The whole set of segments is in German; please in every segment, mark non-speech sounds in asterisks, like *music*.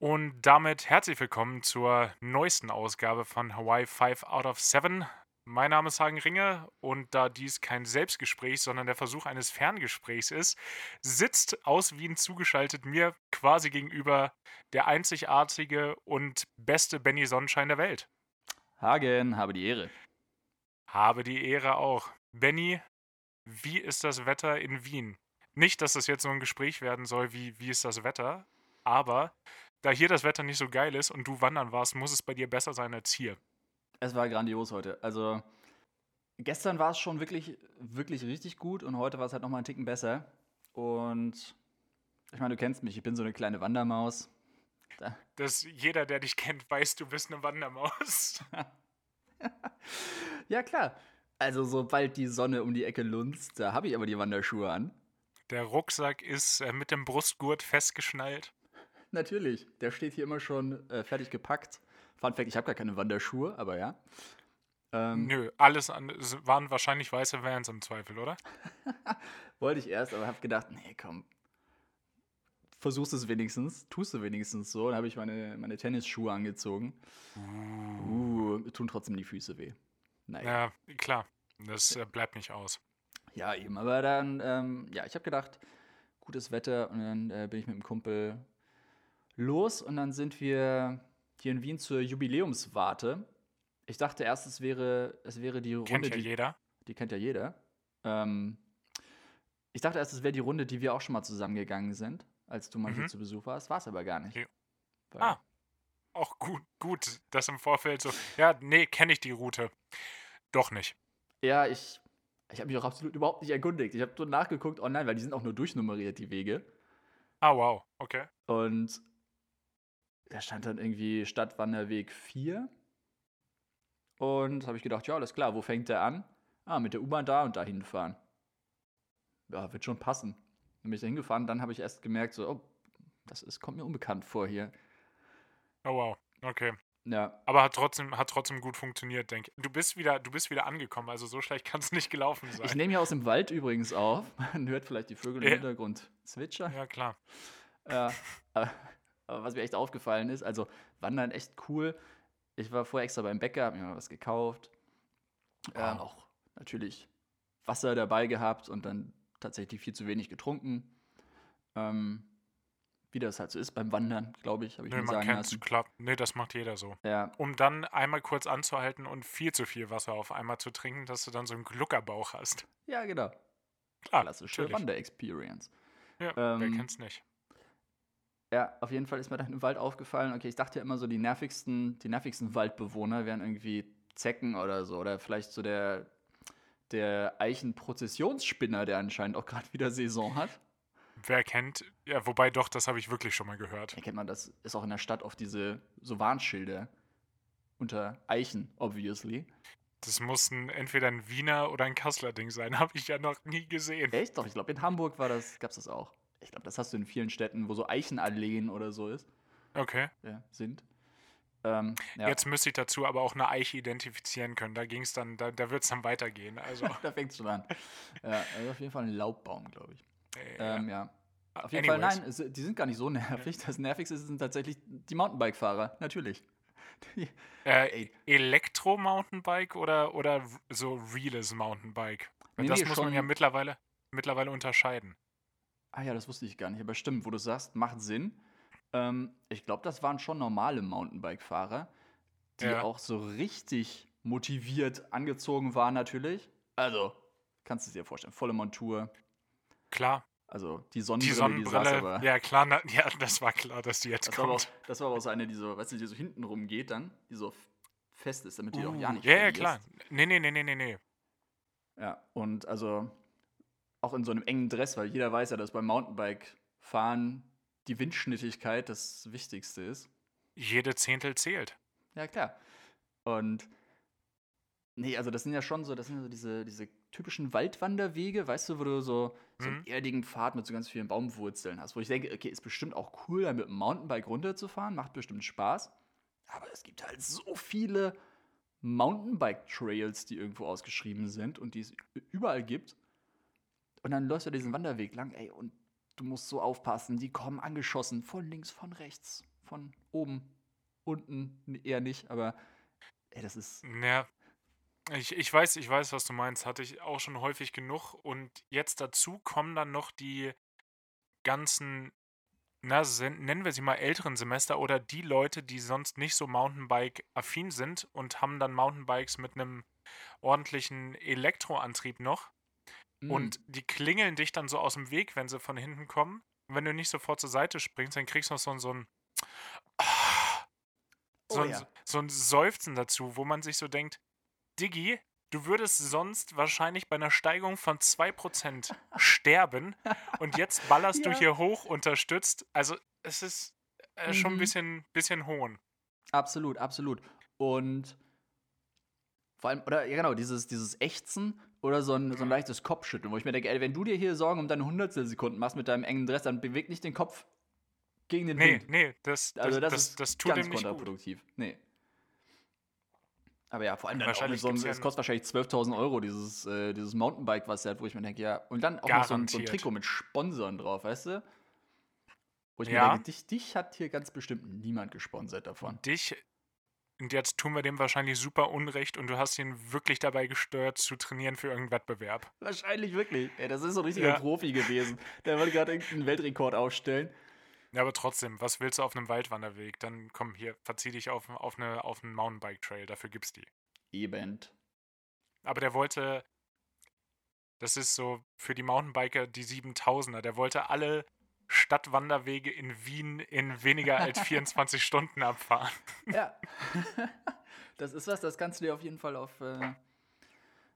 Und damit herzlich willkommen zur neuesten Ausgabe von Hawaii 5 out of 7. Mein Name ist Hagen Ringe und da dies kein Selbstgespräch, sondern der Versuch eines Ferngesprächs ist, sitzt aus Wien zugeschaltet mir quasi gegenüber der einzigartige und beste Benny Sonnenschein der Welt. Hagen, habe die Ehre. Habe die Ehre auch. Benny, wie ist das Wetter in Wien? Nicht, dass das jetzt so ein Gespräch werden soll, wie, wie ist das Wetter, aber da hier das Wetter nicht so geil ist und du wandern warst, muss es bei dir besser sein als hier. Es war grandios heute. Also gestern war es schon wirklich, wirklich richtig gut und heute war es halt nochmal einen Ticken besser. Und ich meine, du kennst mich, ich bin so eine kleine Wandermaus. Da. Das jeder, der dich kennt, weiß, du bist eine Wandermaus. *laughs* *laughs* ja, klar. Also sobald die Sonne um die Ecke lunzt, da habe ich aber die Wanderschuhe an. Der Rucksack ist äh, mit dem Brustgurt festgeschnallt. *laughs* Natürlich, der steht hier immer schon äh, fertig gepackt. Fun Fact, ich habe gar keine Wanderschuhe, aber ja. Ähm, Nö, alles an, waren wahrscheinlich weiße Vans im Zweifel, oder? *laughs* Wollte ich erst, aber habe gedacht, nee, komm. Versuchst es wenigstens, tust du wenigstens so. Dann habe ich meine, meine Tennisschuhe angezogen. Uh, tun trotzdem die Füße weh. Naja. Ja, klar. Das äh, bleibt nicht aus. Ja, eben. Aber dann, ähm, ja, ich habe gedacht, gutes Wetter und dann äh, bin ich mit dem Kumpel los und dann sind wir hier in Wien zur Jubiläumswarte. Ich dachte erst, es wäre, es wäre die Runde. Kennt ja die, jeder. Die kennt ja jeder. Ähm, ich dachte erst, es wäre die Runde, die wir auch schon mal zusammengegangen sind, als du mal mhm. hier zu Besuch warst. War es aber gar nicht. Okay. Ah, auch gut, gut, das im Vorfeld so. Ja, nee, kenne ich die Route. Doch nicht. Ja, ich, ich habe mich auch absolut überhaupt nicht erkundigt. Ich habe nur nachgeguckt online, weil die sind auch nur durchnummeriert, die Wege. Ah, wow, okay. Und da stand dann irgendwie Stadtwanderweg 4. Und habe ich gedacht, ja, alles klar, wo fängt der an? Ah, mit der U-Bahn da und da hinfahren. Ja, wird schon passen. Dann bin ich da hingefahren, dann habe ich erst gemerkt, so, oh, das ist, kommt mir unbekannt vor hier. Oh wow, okay. Ja. Aber hat trotzdem, hat trotzdem gut funktioniert, denke ich. Du bist wieder, du bist wieder angekommen, also so schlecht *laughs* kann es nicht gelaufen sein. Ich nehme hier aus dem Wald übrigens auf. *laughs* Man hört vielleicht die Vögel im Hintergrund zwitschern. Ja, klar. Ja, aber *laughs* aber was mir echt aufgefallen ist, also Wandern echt cool. Ich war vorher extra beim Bäcker, hab mir mal was gekauft. Wow. Ähm, auch natürlich Wasser dabei gehabt und dann tatsächlich viel zu wenig getrunken. Ähm, wie das halt so ist beim Wandern, glaube ich, habe ich nee, mir sagen man lassen. Klar. Nee, das macht jeder so. Ja. Um dann einmal kurz anzuhalten und viel zu viel Wasser auf einmal zu trinken, dass du dann so einen Gluckerbauch hast. Ja, genau. Klar, Klassische Wander-Experience. Ja, ähm, wer kennt's nicht. Ja, auf jeden Fall ist mir dann im Wald aufgefallen, okay, ich dachte ja immer so, die nervigsten, die nervigsten Waldbewohner wären irgendwie Zecken oder so. Oder vielleicht so der, der Eichenprozessionsspinner, der anscheinend auch gerade wieder Saison hat. Wer kennt, ja, wobei doch, das habe ich wirklich schon mal gehört. Ja, kennt man das, ist auch in der Stadt oft diese so Warnschilder unter Eichen, obviously. Das muss ein, entweder ein Wiener oder ein Kassler Ding sein, *laughs* habe ich ja noch nie gesehen. Echt? Doch, ich glaube, in Hamburg war das, gab es das auch. Ich glaube, das hast du in vielen Städten, wo so Eichenalleen oder so ist. Okay. Ja, sind. Ähm, ja. Jetzt müsste ich dazu aber auch eine Eiche identifizieren können. Da ging es dann, da, da wird es dann weitergehen. Also. *laughs* da fängt es schon an. Ja, also auf jeden Fall ein Laubbaum, glaube ich. Ja. Ähm, ja. Auf jeden Anyways. Fall, nein, es, die sind gar nicht so nervig. Das Nervigste sind tatsächlich die Mountainbike-Fahrer, natürlich. äh, Elektro-Mountainbike oder, oder so reales Mountainbike? Nee, das nee, muss man ja mittlerweile, mittlerweile unterscheiden. Ah ja, das wusste ich gar nicht. Aber stimmt, wo du sagst, macht Sinn. Ähm, ich glaube, das waren schon normale Mountainbike-Fahrer, die ja. auch so richtig motiviert angezogen waren, natürlich. Also, kannst du dir vorstellen, volle Montur. Klar. Also die Sonnenbrille, die Sonnenbrille, die aber, ja klar, na, ja, das war klar, dass die jetzt das kommt. War auch, das war aber auch so eine, die so, weißt du, die so hinten rumgeht dann, die so fest ist, damit die auch ja uh, nicht Ja, ja, klar. Nee, nee, nee, nee, nee, nee. Ja, und also auch in so einem engen Dress, weil jeder weiß ja, dass beim Mountainbike-Fahren die Windschnittigkeit das Wichtigste ist. Jede Zehntel zählt. Ja, klar. Und nee, also das sind ja schon so, das sind ja so diese, diese typischen Waldwanderwege, weißt du, wo du so, so einen mhm. erdigen Pfad mit so ganz vielen Baumwurzeln hast, wo ich denke, okay, ist bestimmt auch cool, da mit dem Mountainbike runterzufahren, macht bestimmt Spaß. Aber es gibt halt so viele Mountainbike-Trails, die irgendwo ausgeschrieben sind und die es überall gibt. Und dann läufst du diesen Wanderweg lang, ey, und du musst so aufpassen, die kommen angeschossen von links, von rechts, von oben, unten eher nicht, aber ey, das ist. Ja, ich, ich weiß, ich weiß, was du meinst. Hatte ich auch schon häufig genug. Und jetzt dazu kommen dann noch die ganzen, na, nennen wir sie mal älteren Semester oder die Leute, die sonst nicht so Mountainbike-affin sind und haben dann Mountainbikes mit einem ordentlichen Elektroantrieb noch. Mm. Und die klingeln dich dann so aus dem Weg, wenn sie von hinten kommen. Und wenn du nicht sofort zur Seite springst, dann kriegst du noch so, ein- so ein so, Oh ein, ja. so ein Seufzen dazu, wo man sich so denkt, Diggi, du würdest sonst wahrscheinlich bei einer Steigung von 2% *laughs* sterben und jetzt ballerst du Ja. hier hoch unterstützt. Also es ist äh, schon ein Mhm. bisschen, bisschen hohn. Absolut, absolut. Und vor allem, oder ja genau, dieses, dieses Ächzen oder so ein, so ein leichtes Kopfschütteln, wo ich mir denke, ey, wenn du dir hier Sorgen um deine Hundertstelsekunden machst mit deinem engen Dress, dann beweg nicht den Kopf gegen den Nee, Wind. nee, das, das, Also das, das, ist das tut ganz nicht gut. kontraproduktiv. Nee. Aber ja, vor allem dann Wahrscheinlich so einem, ja kostet wahrscheinlich 12.000 Euro, dieses, äh, dieses Mountainbike, was er hat, wo ich mir denke, ja, und dann auch noch so ein, so ein. Trikot mit Sponsoren drauf, weißt du? Wo ich mir Ja. denke, dich, dich hat hier ganz bestimmt niemand gesponsert davon. Dich, und jetzt tun wir dem wahrscheinlich super Unrecht und du hast ihn wirklich dabei gestört, zu trainieren für irgendeinen Wettbewerb. Wahrscheinlich wirklich. Ey, das ist so ein richtiger Ja. Profi gewesen. Der wollte gerade irgendeinen Weltrekord aufstellen. Ja, aber trotzdem, was willst du auf einem Waldwanderweg? Dann komm hier, verzieh dich auf, auf, eine, auf einen Mountainbike-Trail, dafür gibt's die. Eben. Aber der wollte, das ist so für die Mountainbiker die 7000er, der wollte alle Stadtwanderwege in Wien in weniger als 24 Stunden abfahren. Ja. *laughs* das ist was, das kannst du dir auf jeden Fall auf, äh,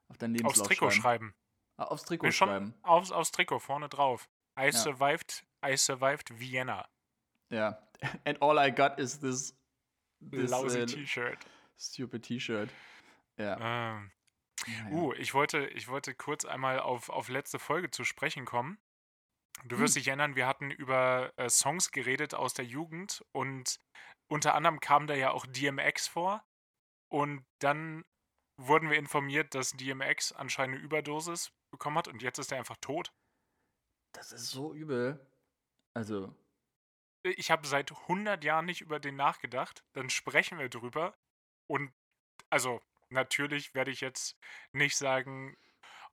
auf dein Lebenslauf Aufs Trikot schreiben. schreiben. Ah, aufs Trikot schon schreiben. aufs, aufs Trikot, vorne drauf. I Ja. survived, I survived Vienna. Ja. *laughs* And all I got is this, this Lousy äh, T-Shirt. stupid T-Shirt. Ja. Ähm. Naja. Uh, ich wollte, ich wollte kurz einmal auf, auf letzte Folge zu sprechen kommen. Du wirst Hm. dich erinnern, wir hatten über äh, Songs geredet aus der Jugend und unter anderem kam da ja auch DMX vor. Und dann wurden wir informiert, dass DMX anscheinend eine Überdosis bekommen hat und jetzt ist er einfach tot. Das ist so übel. Also, Ich habe seit 100 Jahren nicht über den nachgedacht. Dann sprechen wir drüber. Und also, natürlich werde ich jetzt nicht sagen,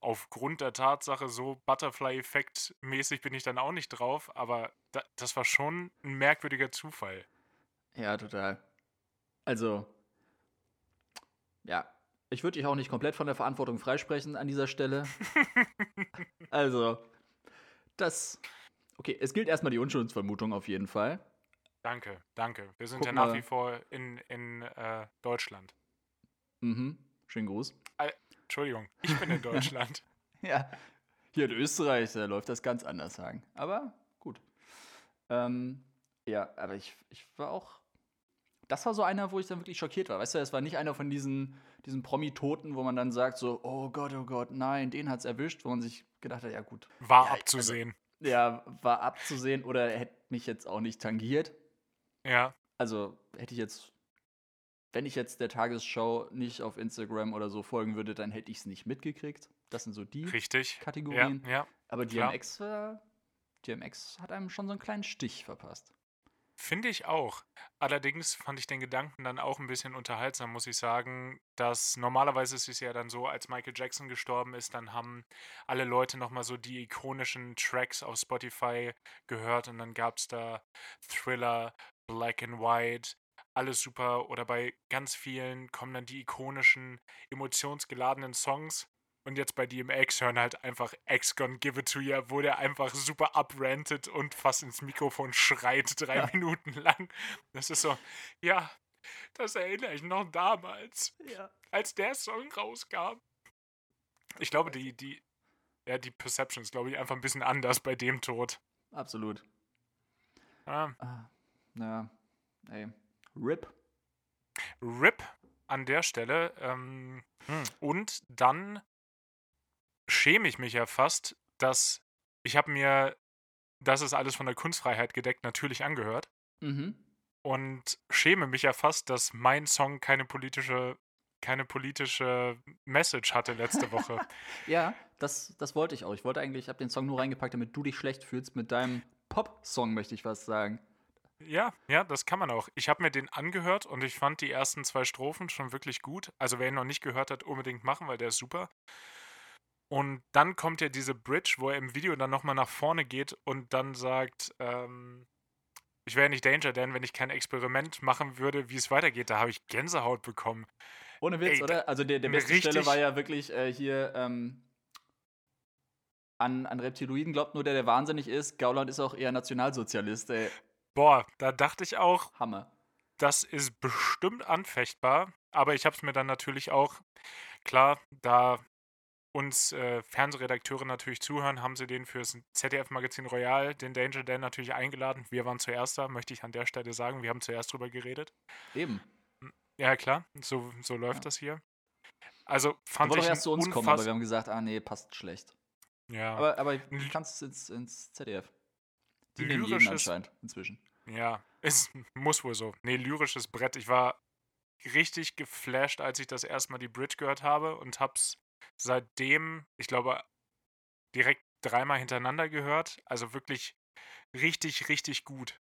aufgrund der Tatsache, so Butterfly-Effekt mäßig bin ich dann auch nicht drauf. Aber da, das war schon ein merkwürdiger Zufall. ja, total. Also, ja. Ich würde dich auch nicht komplett von der Verantwortung freisprechen an dieser Stelle. *laughs* Also, das. Okay, es gilt erstmal die Unschuldsvermutung auf jeden Fall. danke, danke. Wir sind Guck ja nach mal. wie vor in, in äh, Deutschland. Mhm. Schönen Gruß. Entschuldigung, ich bin in *laughs* Deutschland. Ja. Hier in Österreich da läuft das ganz anders sagen. Aber gut. Ähm, ja, aber ich, ich war auch. Das war so einer, wo ich dann wirklich schockiert war. Weißt du, es war nicht einer von diesen, diesen Promi-Toten, wo man dann sagt, so, oh Gott, oh Gott, nein, den hat's erwischt, wo man sich gedacht hat, ja gut. War Ja, also abzusehen. Ja, war abzusehen oder hätte mich jetzt auch nicht tangiert. ja. Also hätte ich jetzt, wenn ich jetzt der Tagesschau nicht auf Instagram oder so folgen würde, dann hätte ich es nicht mitgekriegt. Das sind so die Richtig. Ja, Kategorien. ja. Aber klar. DMX, war, DMX hat einem schon so einen kleinen Stich verpasst. Finde ich auch. Allerdings fand ich den Gedanken dann auch ein bisschen unterhaltsam, muss ich sagen, dass normalerweise ist es ja dann so, als Michael Jackson gestorben ist, dann haben alle Leute nochmal so die ikonischen Tracks auf Spotify gehört und dann gab es da Thriller, Black and White, alles super. Oder bei ganz vielen kommen dann die ikonischen, emotionsgeladenen Songs. Und jetzt bei DMX hören halt einfach X Gonna Give It To You, wo der einfach super uprantet und fast ins Mikrofon schreit, *laughs* drei Ja. Minuten lang. Das ist so, ja, das erinnere ich noch damals, Ja. als der Song rauskam. Ich glaube, die, die, ja, die Perception ist, glaube ich, einfach ein bisschen anders bei dem Tod. Absolut. Ja. Ah, ja, ey. RIP. RIP an der Stelle. Ähm, und dann schäme ich mich ja fast, dass ich habe mir, das ist alles von der Kunstfreiheit gedeckt, natürlich angehört. Mhm. Und schäme mich ja fast, dass mein Song keine politische, keine politische Message hatte letzte *laughs* Woche. Ja, das, das wollte ich auch. Ich wollte eigentlich, ich habe den Song nur reingepackt, damit du dich schlecht fühlst mit deinem Pop-Song, möchte ich fast sagen. Ja, ja, das kann man auch. Ich habe mir den angehört und ich fand die ersten zwei Strophen schon wirklich gut. Also wer ihn noch nicht gehört hat, unbedingt machen, weil der ist super. Und dann kommt ja diese Bridge, wo er im Video dann nochmal nach vorne geht und dann sagt, ähm, ich wäre nicht Danger Dan, wenn ich kein Experiment machen würde, wie es weitergeht. Da habe ich Gänsehaut bekommen. Ohne Witz, Ey, oder? Also der, der beste Stelle war ja wirklich äh, hier ähm, an, an Reptiloiden glaubt nur der, der wahnsinnig ist. Gauland ist auch eher Nationalsozialist. Ey. Boah, da dachte ich auch, Hammer. das ist bestimmt anfechtbar. Aber ich habe es mir dann natürlich auch, klar, da uns äh, Fernsehredakteure natürlich zuhören, haben sie den fürs ZDF-Magazin Royal, den Danger Dan, natürlich eingeladen. Wir waren zuerst da, möchte ich an der Stelle sagen. Wir haben zuerst drüber geredet. Eben. Ja, klar, so, so läuft Ja. das hier. Also fand ich erst zu uns kommen, aber wir haben gesagt, ah nee, passt schlecht. ja, Aber, aber du kannst ins, ins ZDF. Die nehmen jeden Lyrisches- anscheinend inzwischen. Ja, es muss wohl so. Nee, lyrisches Brett. Ich war richtig geflasht, als ich das erste Mal die Bridge gehört habe und hab's seitdem, ich glaube, direkt dreimal hintereinander gehört. Also wirklich richtig, richtig gut.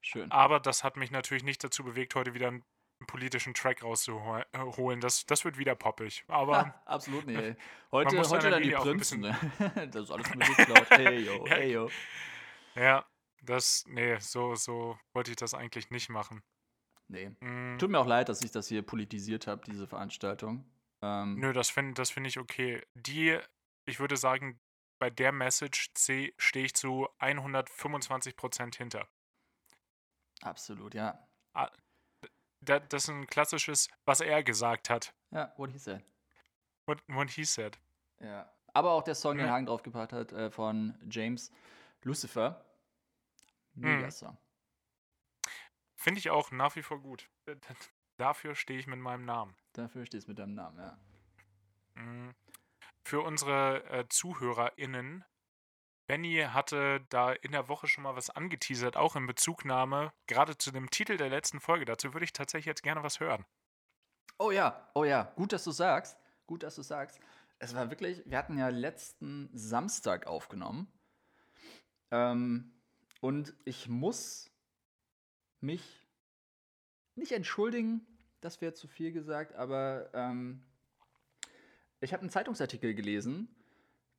Schön. Aber das hat mich natürlich nicht dazu bewegt, heute wieder einen politischen Track rauszuholen. Das, das wird wieder poppig. Aber Ha, absolut nicht. ey. *laughs* Heute, heute dann die Prinzen. Ne? *laughs* das ist alles Musik laut. Hey yo, *laughs* hey yo. ja, das, nee, so, so wollte ich das eigentlich nicht machen. Nee. Mm, Tut mir auch leid, dass ich das hier politisiert habe, diese Veranstaltung. Ähm, Nö, das finde das find ich okay. Die, ich würde sagen, bei der Message C stehe ich zu 125% hinter. Absolut, ja. Da, das ist ein klassisches, was er gesagt hat. Ja, what he said. What, what he said. Ja. Aber auch der Song, den Ja. Hagen draufgepackt hat, äh, von James Lucifer. Mega Mhm. Song. Finde ich auch nach wie vor gut. Dafür stehe ich mit meinem Namen. Dafür stehst du mit deinem Namen, ja. Mm. Für unsere äh, ZuhörerInnen, Benny hatte da in der Woche schon mal was angeteasert, auch in Bezugnahme gerade zu dem Titel der letzten Folge. Dazu würde ich tatsächlich jetzt gerne was hören. Oh ja, oh ja. Gut, dass du sagst. Gut, dass du sagst. Es war wirklich, wir hatten ja letzten Samstag aufgenommen. Ähm, und ich muss mich nicht entschuldigen, das wäre zu viel gesagt, aber ähm, ich habe einen Zeitungsartikel gelesen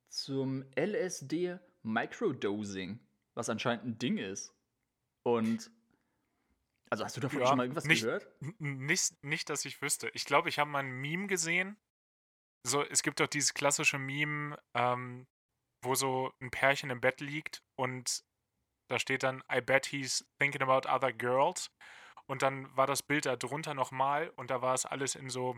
zum LSD Microdosing, was anscheinend ein Ding ist. Und also hast du davon Ja, schon mal irgendwas nicht- gehört? Nicht, nicht, dass ich wüsste. Ich glaube, ich habe mal ein Meme gesehen. So, es gibt doch dieses klassische Meme, ähm, wo so ein Pärchen im Bett liegt und da steht dann, I bet he's thinking about other girls. Und dann war das Bild da drunter nochmal und da war es alles in so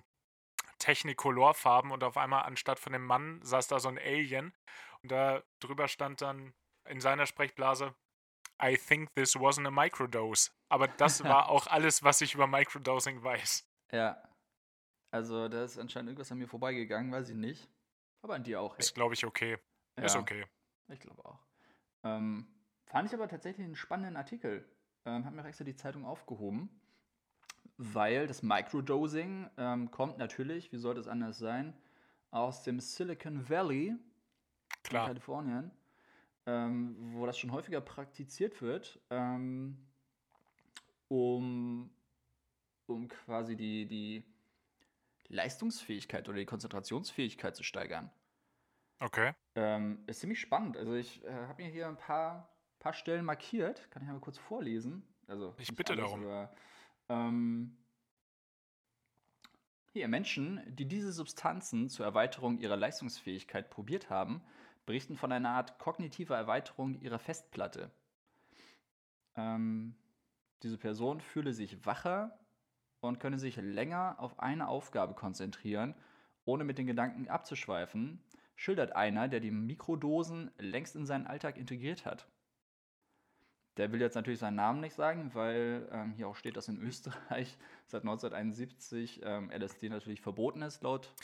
Technicolor-Farben und auf einmal anstatt von dem Mann saß da so ein Alien und da drüber stand dann in seiner Sprechblase, I think this wasn't a microdose. Aber das *laughs* war auch alles, was ich über Microdosing weiß. Ja. Also, da ist anscheinend irgendwas an mir vorbeigegangen, weiß ich nicht. Aber an dir auch. Ist, glaube ich, okay. Ist Ja, okay. Ich glaube auch. Ähm, fand ich aber tatsächlich einen spannenden Artikel. Ähm, hab mir extra die Zeitung aufgehoben, weil das Microdosing ähm, kommt natürlich, wie sollte es anders sein, aus dem Silicon Valley in Klar. Kalifornien, ähm, wo das schon häufiger praktiziert wird, ähm, um, um quasi die, die Leistungsfähigkeit oder die Konzentrationsfähigkeit zu steigern. Okay. Ähm, ist ziemlich spannend. Also ich äh, habe mir hier ein paar, paar Stellen markiert. Kann ich mal kurz vorlesen? Also Ich bitte darum. Aber, ähm, hier, Menschen, die diese Substanzen zur Erweiterung ihrer Leistungsfähigkeit probiert haben, berichten von einer Art kognitiver Erweiterung ihrer Festplatte. Ähm, diese Person fühle sich wacher und könne sich länger auf eine Aufgabe konzentrieren, ohne mit den Gedanken abzuschweifen, schildert einer, der die Mikrodosen längst in seinen Alltag integriert hat. Der will jetzt natürlich seinen Namen nicht sagen, weil ähm, hier auch steht, dass in Österreich *laughs* seit 1971 ähm, LSD natürlich verboten ist, laut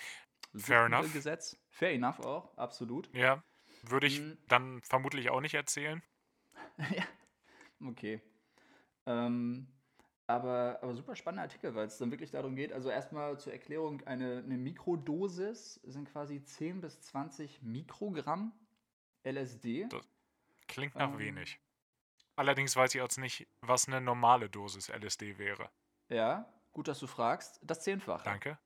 Fair enough. Gesetz. Fair enough auch, absolut. Ja. Würde ich Mhm. dann vermutlich auch nicht erzählen. *laughs* ja, okay. Ähm, aber, aber super spannender Artikel, weil es dann wirklich darum geht, also erstmal zur Erklärung, eine, eine Mikrodosis sind quasi 10 bis 20 Mikrogramm LSD. Das Klingt nach Ähm, wenig. Allerdings weiß ich jetzt nicht, was eine normale Dosis LSD wäre. Ja, gut, dass du fragst. Das Zehnfache. Danke.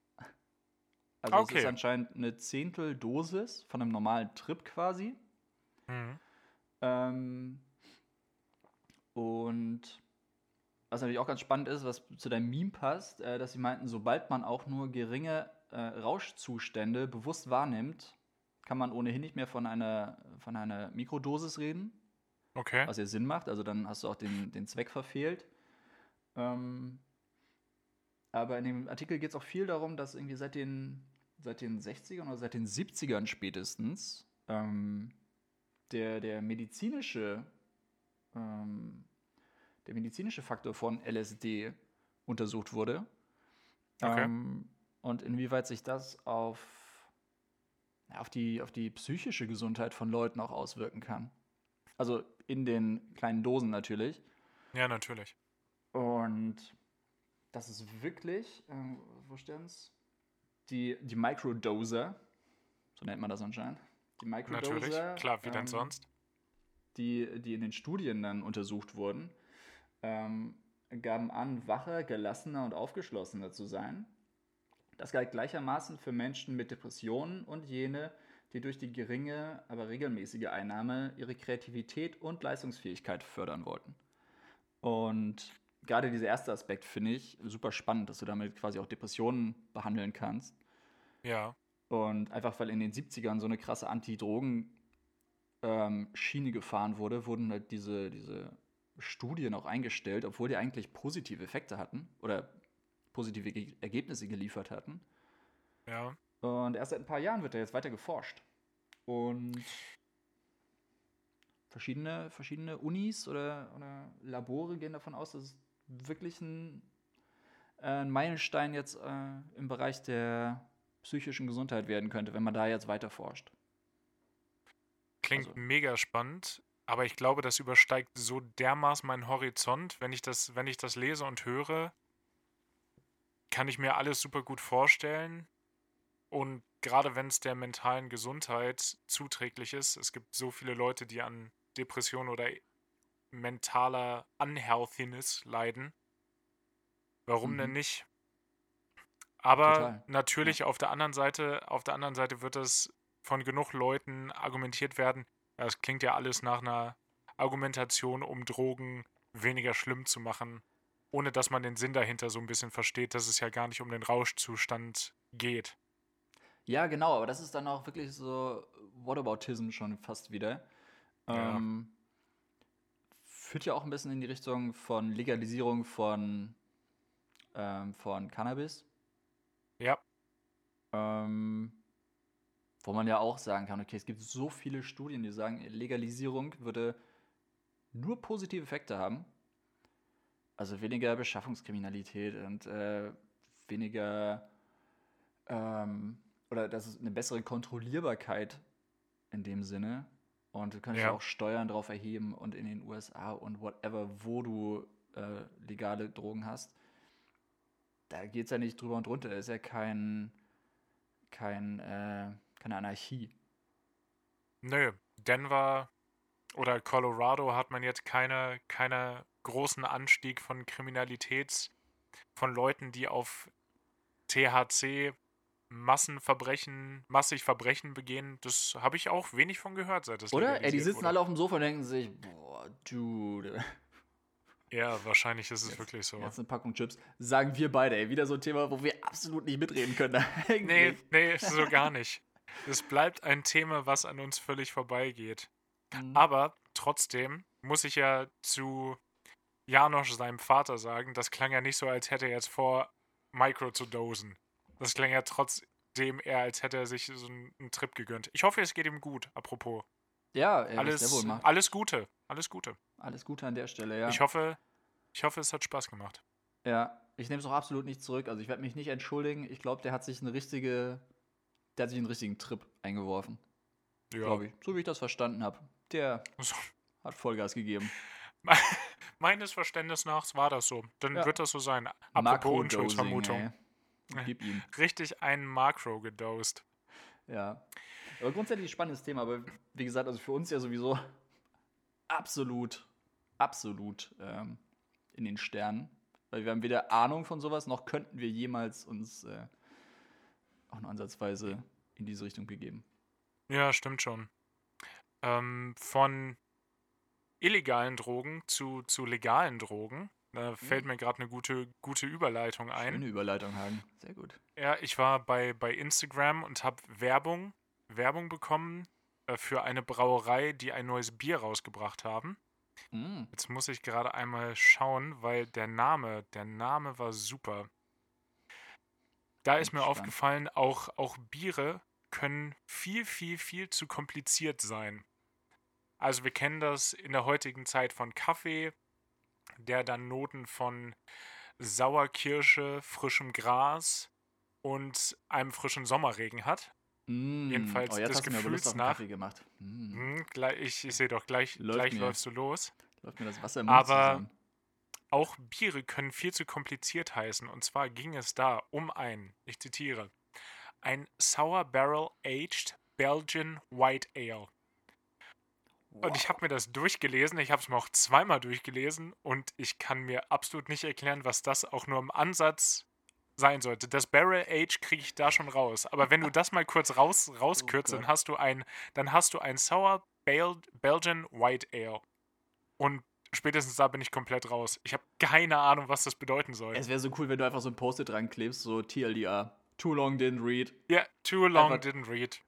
Also es Okay. ist anscheinend eine Zehnteldosis von einem normalen Trip quasi. Mhm. Ähm, und was natürlich auch ganz spannend ist, was zu deinem Meme passt, äh, dass sie meinten, sobald man auch nur geringe äh, Rauschzustände bewusst wahrnimmt, kann man ohnehin nicht mehr von einer, von einer Mikrodosis reden, Okay. was ja Sinn macht. Also dann hast du auch den, den Zweck verfehlt. Ähm, aber in dem Artikel geht es auch viel darum, dass irgendwie seit den, seit den 60ern oder seit den 70ern spätestens ähm, der, der medizinische ähm, der medizinische Faktor von LSD untersucht wurde. Okay. Ähm, und inwieweit sich das auf, auf, die, auf die psychische Gesundheit von Leuten auch auswirken kann. Also in den kleinen Dosen natürlich. Ja, natürlich. Und das ist wirklich, ähm, wo steht's? Die, die Microdoser, so nennt man das anscheinend. Die Microdoser. Natürlich. Klar, wie denn ähm, sonst? die, die in den Studien dann untersucht wurden, ähm, gaben an, wacher, gelassener und aufgeschlossener zu sein. Das galt gleichermaßen für Menschen mit Depressionen und jene, die durch die geringe, aber regelmäßige Einnahme ihre Kreativität und Leistungsfähigkeit fördern wollten. Und gerade dieser erste Aspekt finde ich super spannend, dass du damit quasi auch Depressionen behandeln kannst. Ja. Und einfach weil in den 70ern so eine krasse Anti-Drogen-Schiene gefahren wurde, wurden halt diese, diese Studien auch eingestellt, obwohl die eigentlich positive Effekte hatten oder positive Ge Ergebnisse geliefert hatten. Ja. Und erst seit ein paar Jahren wird da jetzt weiter geforscht. Und verschiedene, verschiedene Unis oder, oder Labore gehen davon aus, dass es wirklich ein, äh, ein Meilenstein jetzt äh, im Bereich der psychischen Gesundheit werden könnte, wenn man da jetzt weiter forscht. Klingt Also- mega spannend, aber ich glaube, das übersteigt so dermaßen meinen Horizont. Wenn ich das, wenn ich das lese und höre, kann ich mir alles super gut vorstellen. Und gerade wenn es der mentalen Gesundheit zuträglich ist, es gibt so viele Leute, die an Depressionen oder mentaler Unhealthiness leiden. Warum denn Mhm. nicht? Aber Total, natürlich auf der anderen Seite, auf der anderen Seite wird es von genug Leuten argumentiert werden. Ja, Das klingt ja alles nach einer Argumentation, um Drogen weniger schlimm zu machen, ohne dass man den Sinn dahinter so ein bisschen versteht, dass es ja gar nicht um den Rauschzustand geht. Ja, genau, aber das ist dann auch wirklich so Whataboutism schon fast wieder. Ja. Ähm, führt ja auch ein bisschen in die Richtung von Legalisierung von, ähm, von Cannabis. Ja, Ähm, wo man ja auch sagen kann, okay, es gibt so viele Studien, die sagen, Legalisierung würde nur positive Effekte haben. Also weniger Beschaffungskriminalität und äh, weniger ähm, oder das ist eine bessere Kontrollierbarkeit in dem Sinne. Und du könntest Ja. ja auch Steuern drauf erheben und in den USA und whatever, wo du äh, legale Drogen hast. Da geht es ja nicht drüber und drunter. Das ist ja kein, kein, äh, keine Anarchie. nö. Denver oder Colorado hat man jetzt keine, keine großen Anstieg von Kriminalität von Leuten, die auf THC Massenverbrechen, massig Verbrechen begehen. Das habe ich auch wenig von gehört, seit das Oder? Ey, die sitzen wurde. alle auf dem Sofa und denken sich, boah, Dude, Ja, wahrscheinlich ist es Jetzt- wirklich so. jetzt eine Packung Chips. Sagen wir beide, ey. Wieder so ein Thema, wo wir absolut nicht mitreden können. *laughs* Nee, nee, so gar nicht. Es bleibt ein Thema, was an uns völlig vorbeigeht. Mhm. Aber trotzdem muss ich ja zu Janosch, seinem Vater, sagen, das klang ja nicht so, als hätte er jetzt vor, Micro zu dosen. Das klang ja trotzdem eher, als hätte er sich so einen, einen Trip gegönnt. Ich hoffe, es geht ihm gut, apropos. Ja, der Alles, wohl macht. alles Gute, alles Gute. Alles Gute an der Stelle, ja. Ich hoffe, ich hoffe, es hat Spaß gemacht. Ja, ich nehme es auch absolut nicht zurück. Also ich werde mich nicht entschuldigen. Ich glaube, der hat sich eine richtige, der hat sich einen richtigen Trip eingeworfen, Ja. glaube ich. So wie ich das verstanden habe. Der So. hat Vollgas gegeben. *laughs* Meines Verständnisses nach war das so. Dann Ja. wird das so sein. Apropos Unschuldsvermutung. ey. Gib ihm. Richtig einen Makro gedost. Ja. Aber grundsätzlich ein spannendes Thema, aber wie gesagt, also für uns ja sowieso absolut absolut ähm, in den Sternen. Weil wir haben weder Ahnung von sowas, noch könnten wir jemals uns äh, auch nur ansatzweise in diese Richtung begeben. Ja, stimmt schon. Ähm, von illegalen Drogen zu, zu legalen Drogen. Da fällt mir gerade eine gute, gute Überleitung ein. Schöne Überleitung, Hagen. Sehr gut. Ja, ich war bei, bei Instagram und habe Werbung, Werbung bekommen äh, für eine Brauerei, die ein neues Bier rausgebracht haben. Mm. Jetzt muss ich gerade einmal schauen, weil der Name, der Name war super. Da ist mir Spannend. aufgefallen, auch, auch Biere können viel, viel, viel zu kompliziert sein. Also wir kennen das in der heutigen Zeit von Kaffee, der dann Noten von Sauerkirsche, frischem Gras und einem frischen Sommerregen hat. Mm. Jedenfalls oh, jetzt des Gefühls nach- Kaffee gemacht. Mm. Hm, gleich, ich ich sehe doch, gleich, Läuft gleich mir. läufst du los. Läuft mir das Wasser im Mund Aber- zusammen. Auch Biere können viel zu kompliziert heißen. Und zwar ging es da um ein, ich zitiere, ein Sour Barrel Aged Belgian White Ale. Und ich habe mir das durchgelesen, ich habe es mir auch zweimal durchgelesen und ich kann mir absolut nicht erklären, was das auch nur im Ansatz sein sollte. Das Barrel Age kriege ich da schon raus. Aber wenn du *laughs* das mal kurz raus, rauskürzt, dann Gott. hast du ein, dann hast du ein Sour Bel Belgian White Ale. Und spätestens da bin ich komplett raus. Ich habe keine Ahnung, was das bedeuten soll. Es wäre so cool, wenn du einfach so ein Post-it dran klebst, so TLDR. Too long didn't read. Ja, too long Einfach- didn't read.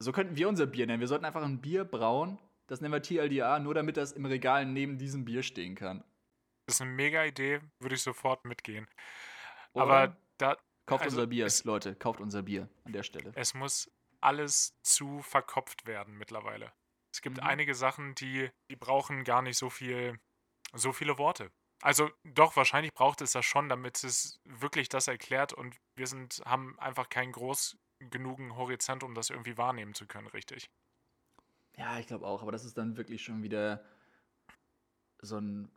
So könnten wir unser Bier nennen. Wir sollten einfach ein Bier brauen. Das nennen wir TLDR, nur damit das im Regal neben diesem Bier stehen kann. Das ist eine mega Idee, würde ich sofort mitgehen. Oder? Aber da, kauft also unser Bier, es- Leute. Kauft unser Bier an der Stelle. es muss alles zu verkopft werden mittlerweile. Es gibt Mhm. einige Sachen, die, die brauchen gar nicht so viel, so viele Worte. Also doch, wahrscheinlich braucht es das schon, damit es wirklich das erklärt und wir sind, haben einfach keinen groß genugen Horizont, um das irgendwie wahrnehmen zu können, richtig. Ja, ich glaube auch, aber das ist dann wirklich schon wieder so ein,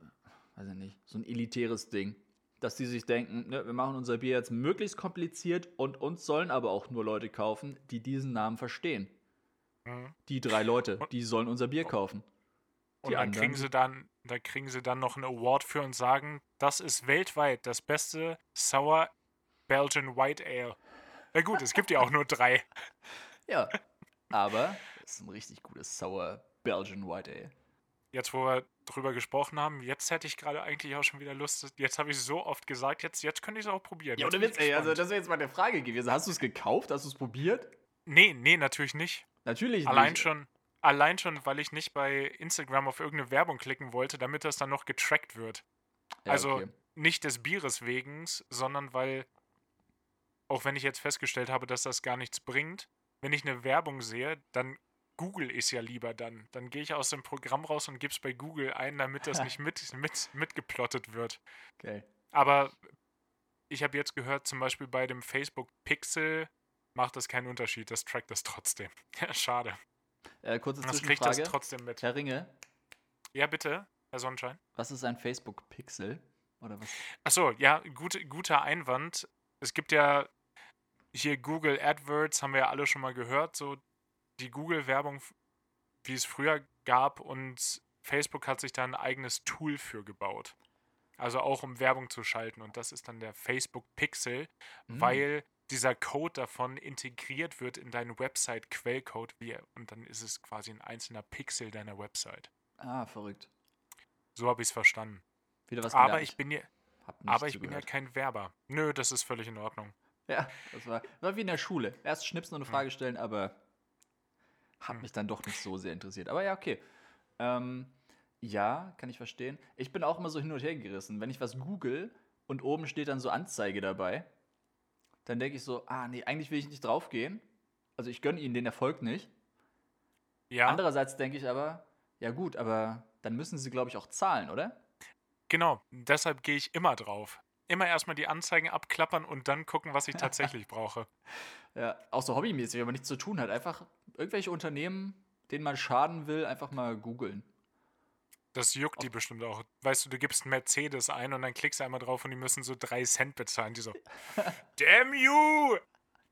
weiß ich nicht, so ein elitäres Ding. Dass die sich denken, ne, wir machen unser Bier jetzt möglichst kompliziert und uns sollen aber auch nur Leute kaufen, die diesen Namen verstehen. Mhm. Die drei Leute, Und- die sollen unser Bier kaufen. Und Die dann anderen- kriegen sie dann, da kriegen sie dann noch einen Award für und sagen, das ist weltweit das beste Sour Belgian White Ale. Na gut, es gibt ja auch nur drei. Ja, aber das ist ein richtig gutes Sour Belgian White Ale. Jetzt, wo wir drüber gesprochen haben, jetzt hätte ich gerade eigentlich auch schon wieder Lust. Jetzt habe ich so oft gesagt, jetzt, jetzt könnte ich es auch probieren. Ja, ohne Witz, ey, also das wäre jetzt mal eine Frage gewesen. Hast du es gekauft? Hast du es probiert? Nee, nee, natürlich nicht. Natürlich Allein nicht. schon, allein schon, weil ich nicht bei Instagram auf irgendeine Werbung klicken wollte, damit das dann noch getrackt wird. Ja, also okay. nicht des Bieres wegen, sondern weil, auch wenn ich jetzt festgestellt habe, dass das gar nichts bringt, wenn ich eine Werbung sehe, dann google es ja lieber dann. Dann gehe ich aus dem Programm raus und gebe es bei Google ein, damit das nicht mit, *laughs* mit, mitgeplottet wird. Geil. Aber ich habe jetzt gehört, zum Beispiel bei dem Facebook Pixel macht das keinen Unterschied, das trackt das trotzdem. *laughs* Ja, schade. Äh, kurze Das kriegt das trotzdem mit. Herr Ringe, Ja, bitte, Herr Sonnenschein. was ist ein Facebook-Pixel? Oder was? Achso, ja, gute, guter Einwand. Es gibt ja hier Google AdWords, haben wir ja alle schon mal gehört, so die Google-Werbung, wie es früher gab und Facebook hat sich da ein eigenes Tool für gebaut. Also auch um Werbung zu schalten und das ist dann der Facebook Pixel, Hm. weil dieser Code davon integriert wird in deinen Website-Quellcode und dann ist es quasi ein einzelner Pixel deiner Website. Ah, verrückt. So habe ich es verstanden. Wieder was Aber ich bin ja, aber ich bin ja kein Werber. Nö, das ist völlig in Ordnung. Ja, das war, war wie in der Schule. Erst schnipsen und eine Frage stellen, aber hat Hm. mich dann doch nicht so sehr interessiert. Aber ja, okay. Ähm, ja, kann ich verstehen. Ich bin auch immer so hin und her gerissen. Wenn ich was google und oben steht dann so Anzeige dabei, dann denke ich so, ah nee, eigentlich will ich nicht draufgehen. Also ich gönne ihnen den Erfolg nicht. Ja, Andererseits denke ich aber, ja gut, aber dann müssen sie, glaube ich, auch zahlen, oder? genau. Deshalb gehe ich immer drauf. Immer erstmal die Anzeigen abklappern und dann gucken, was ich tatsächlich brauche. *laughs* Ja, auch so hobbymäßig, wenn man nichts zu tun hat. Einfach irgendwelche Unternehmen, denen man schaden will, einfach mal googeln. Das juckt die bestimmt auch. Weißt du, du gibst Mercedes ein und dann klickst du einmal drauf und die müssen so drei Cent bezahlen. Die so, *laughs* damn you!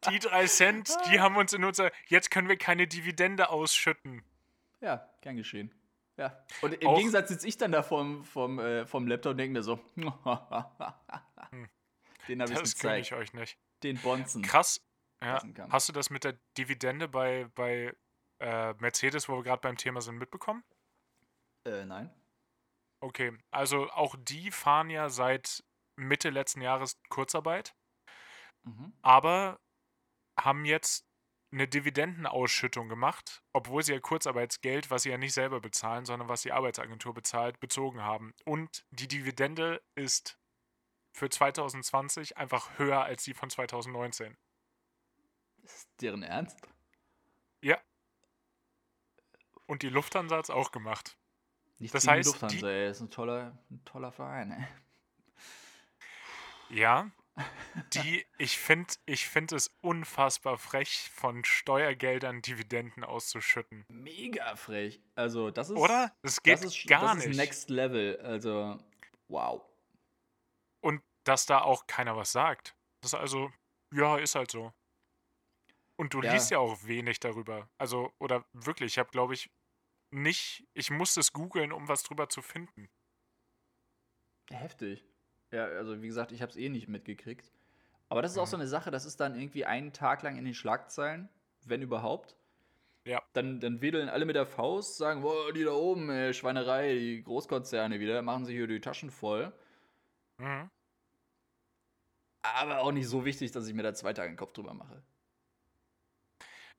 Die drei Cent, die *laughs* haben uns in unser. Jetzt können wir keine Dividende ausschütten. Ja, gern geschehen. Ja. Und im Auch- Gegensatz sitze ich dann da vom, vom, äh, vom Laptop und denke mir so, *laughs* den habe ich Das gönne gezeigt. ich euch nicht. Den Bonzen. Krass. Ja. kann. Hast du das mit der Dividende bei, bei äh, Mercedes, wo wir gerade beim Thema sind, mitbekommen? Äh, nein. Okay, also auch die fahren ja seit Mitte letzten Jahres Kurzarbeit, Mhm. aber haben jetzt eine Dividendenausschüttung gemacht, obwohl sie ja Kurzarbeitsgeld, was sie ja nicht selber bezahlen, sondern was die Arbeitsagentur bezahlt, bezogen haben. Und die Dividende ist für 2020 einfach höher als die von 2019. Ist deren Ernst? Und die Lufthansa hat es auch gemacht. Nicht Das gegen die heißt, Lufthansa, die- ey. Ist ein toller, ein toller Verein, ey. Ja, die, ich finde ich find es unfassbar frech, von Steuergeldern Dividenden auszuschütten. Mega frech. Also, das ist. Oder? Das geht das ist, gar das nicht. ist Next Level. Also, wow. Und dass da auch keiner was sagt. Das ist also, ja, ist halt so. Und du Ja. liest ja auch wenig darüber. Also, oder wirklich, ich habe, glaube ich, nicht, ich musste es googeln, um was drüber zu finden. Heftig. Ja, also wie gesagt, ich habe es eh nicht mitgekriegt. Aber das ist auch Mhm. so eine Sache, das ist dann irgendwie einen Tag lang in den Schlagzeilen, wenn überhaupt. Ja. Dann, dann wedeln alle mit der Faust, sagen, boah, die da oben, ey, Schweinerei, die Großkonzerne wieder, machen sich hier die Taschen voll. Mhm. Aber auch nicht so wichtig, dass ich mir da zwei Tage den Kopf drüber mache.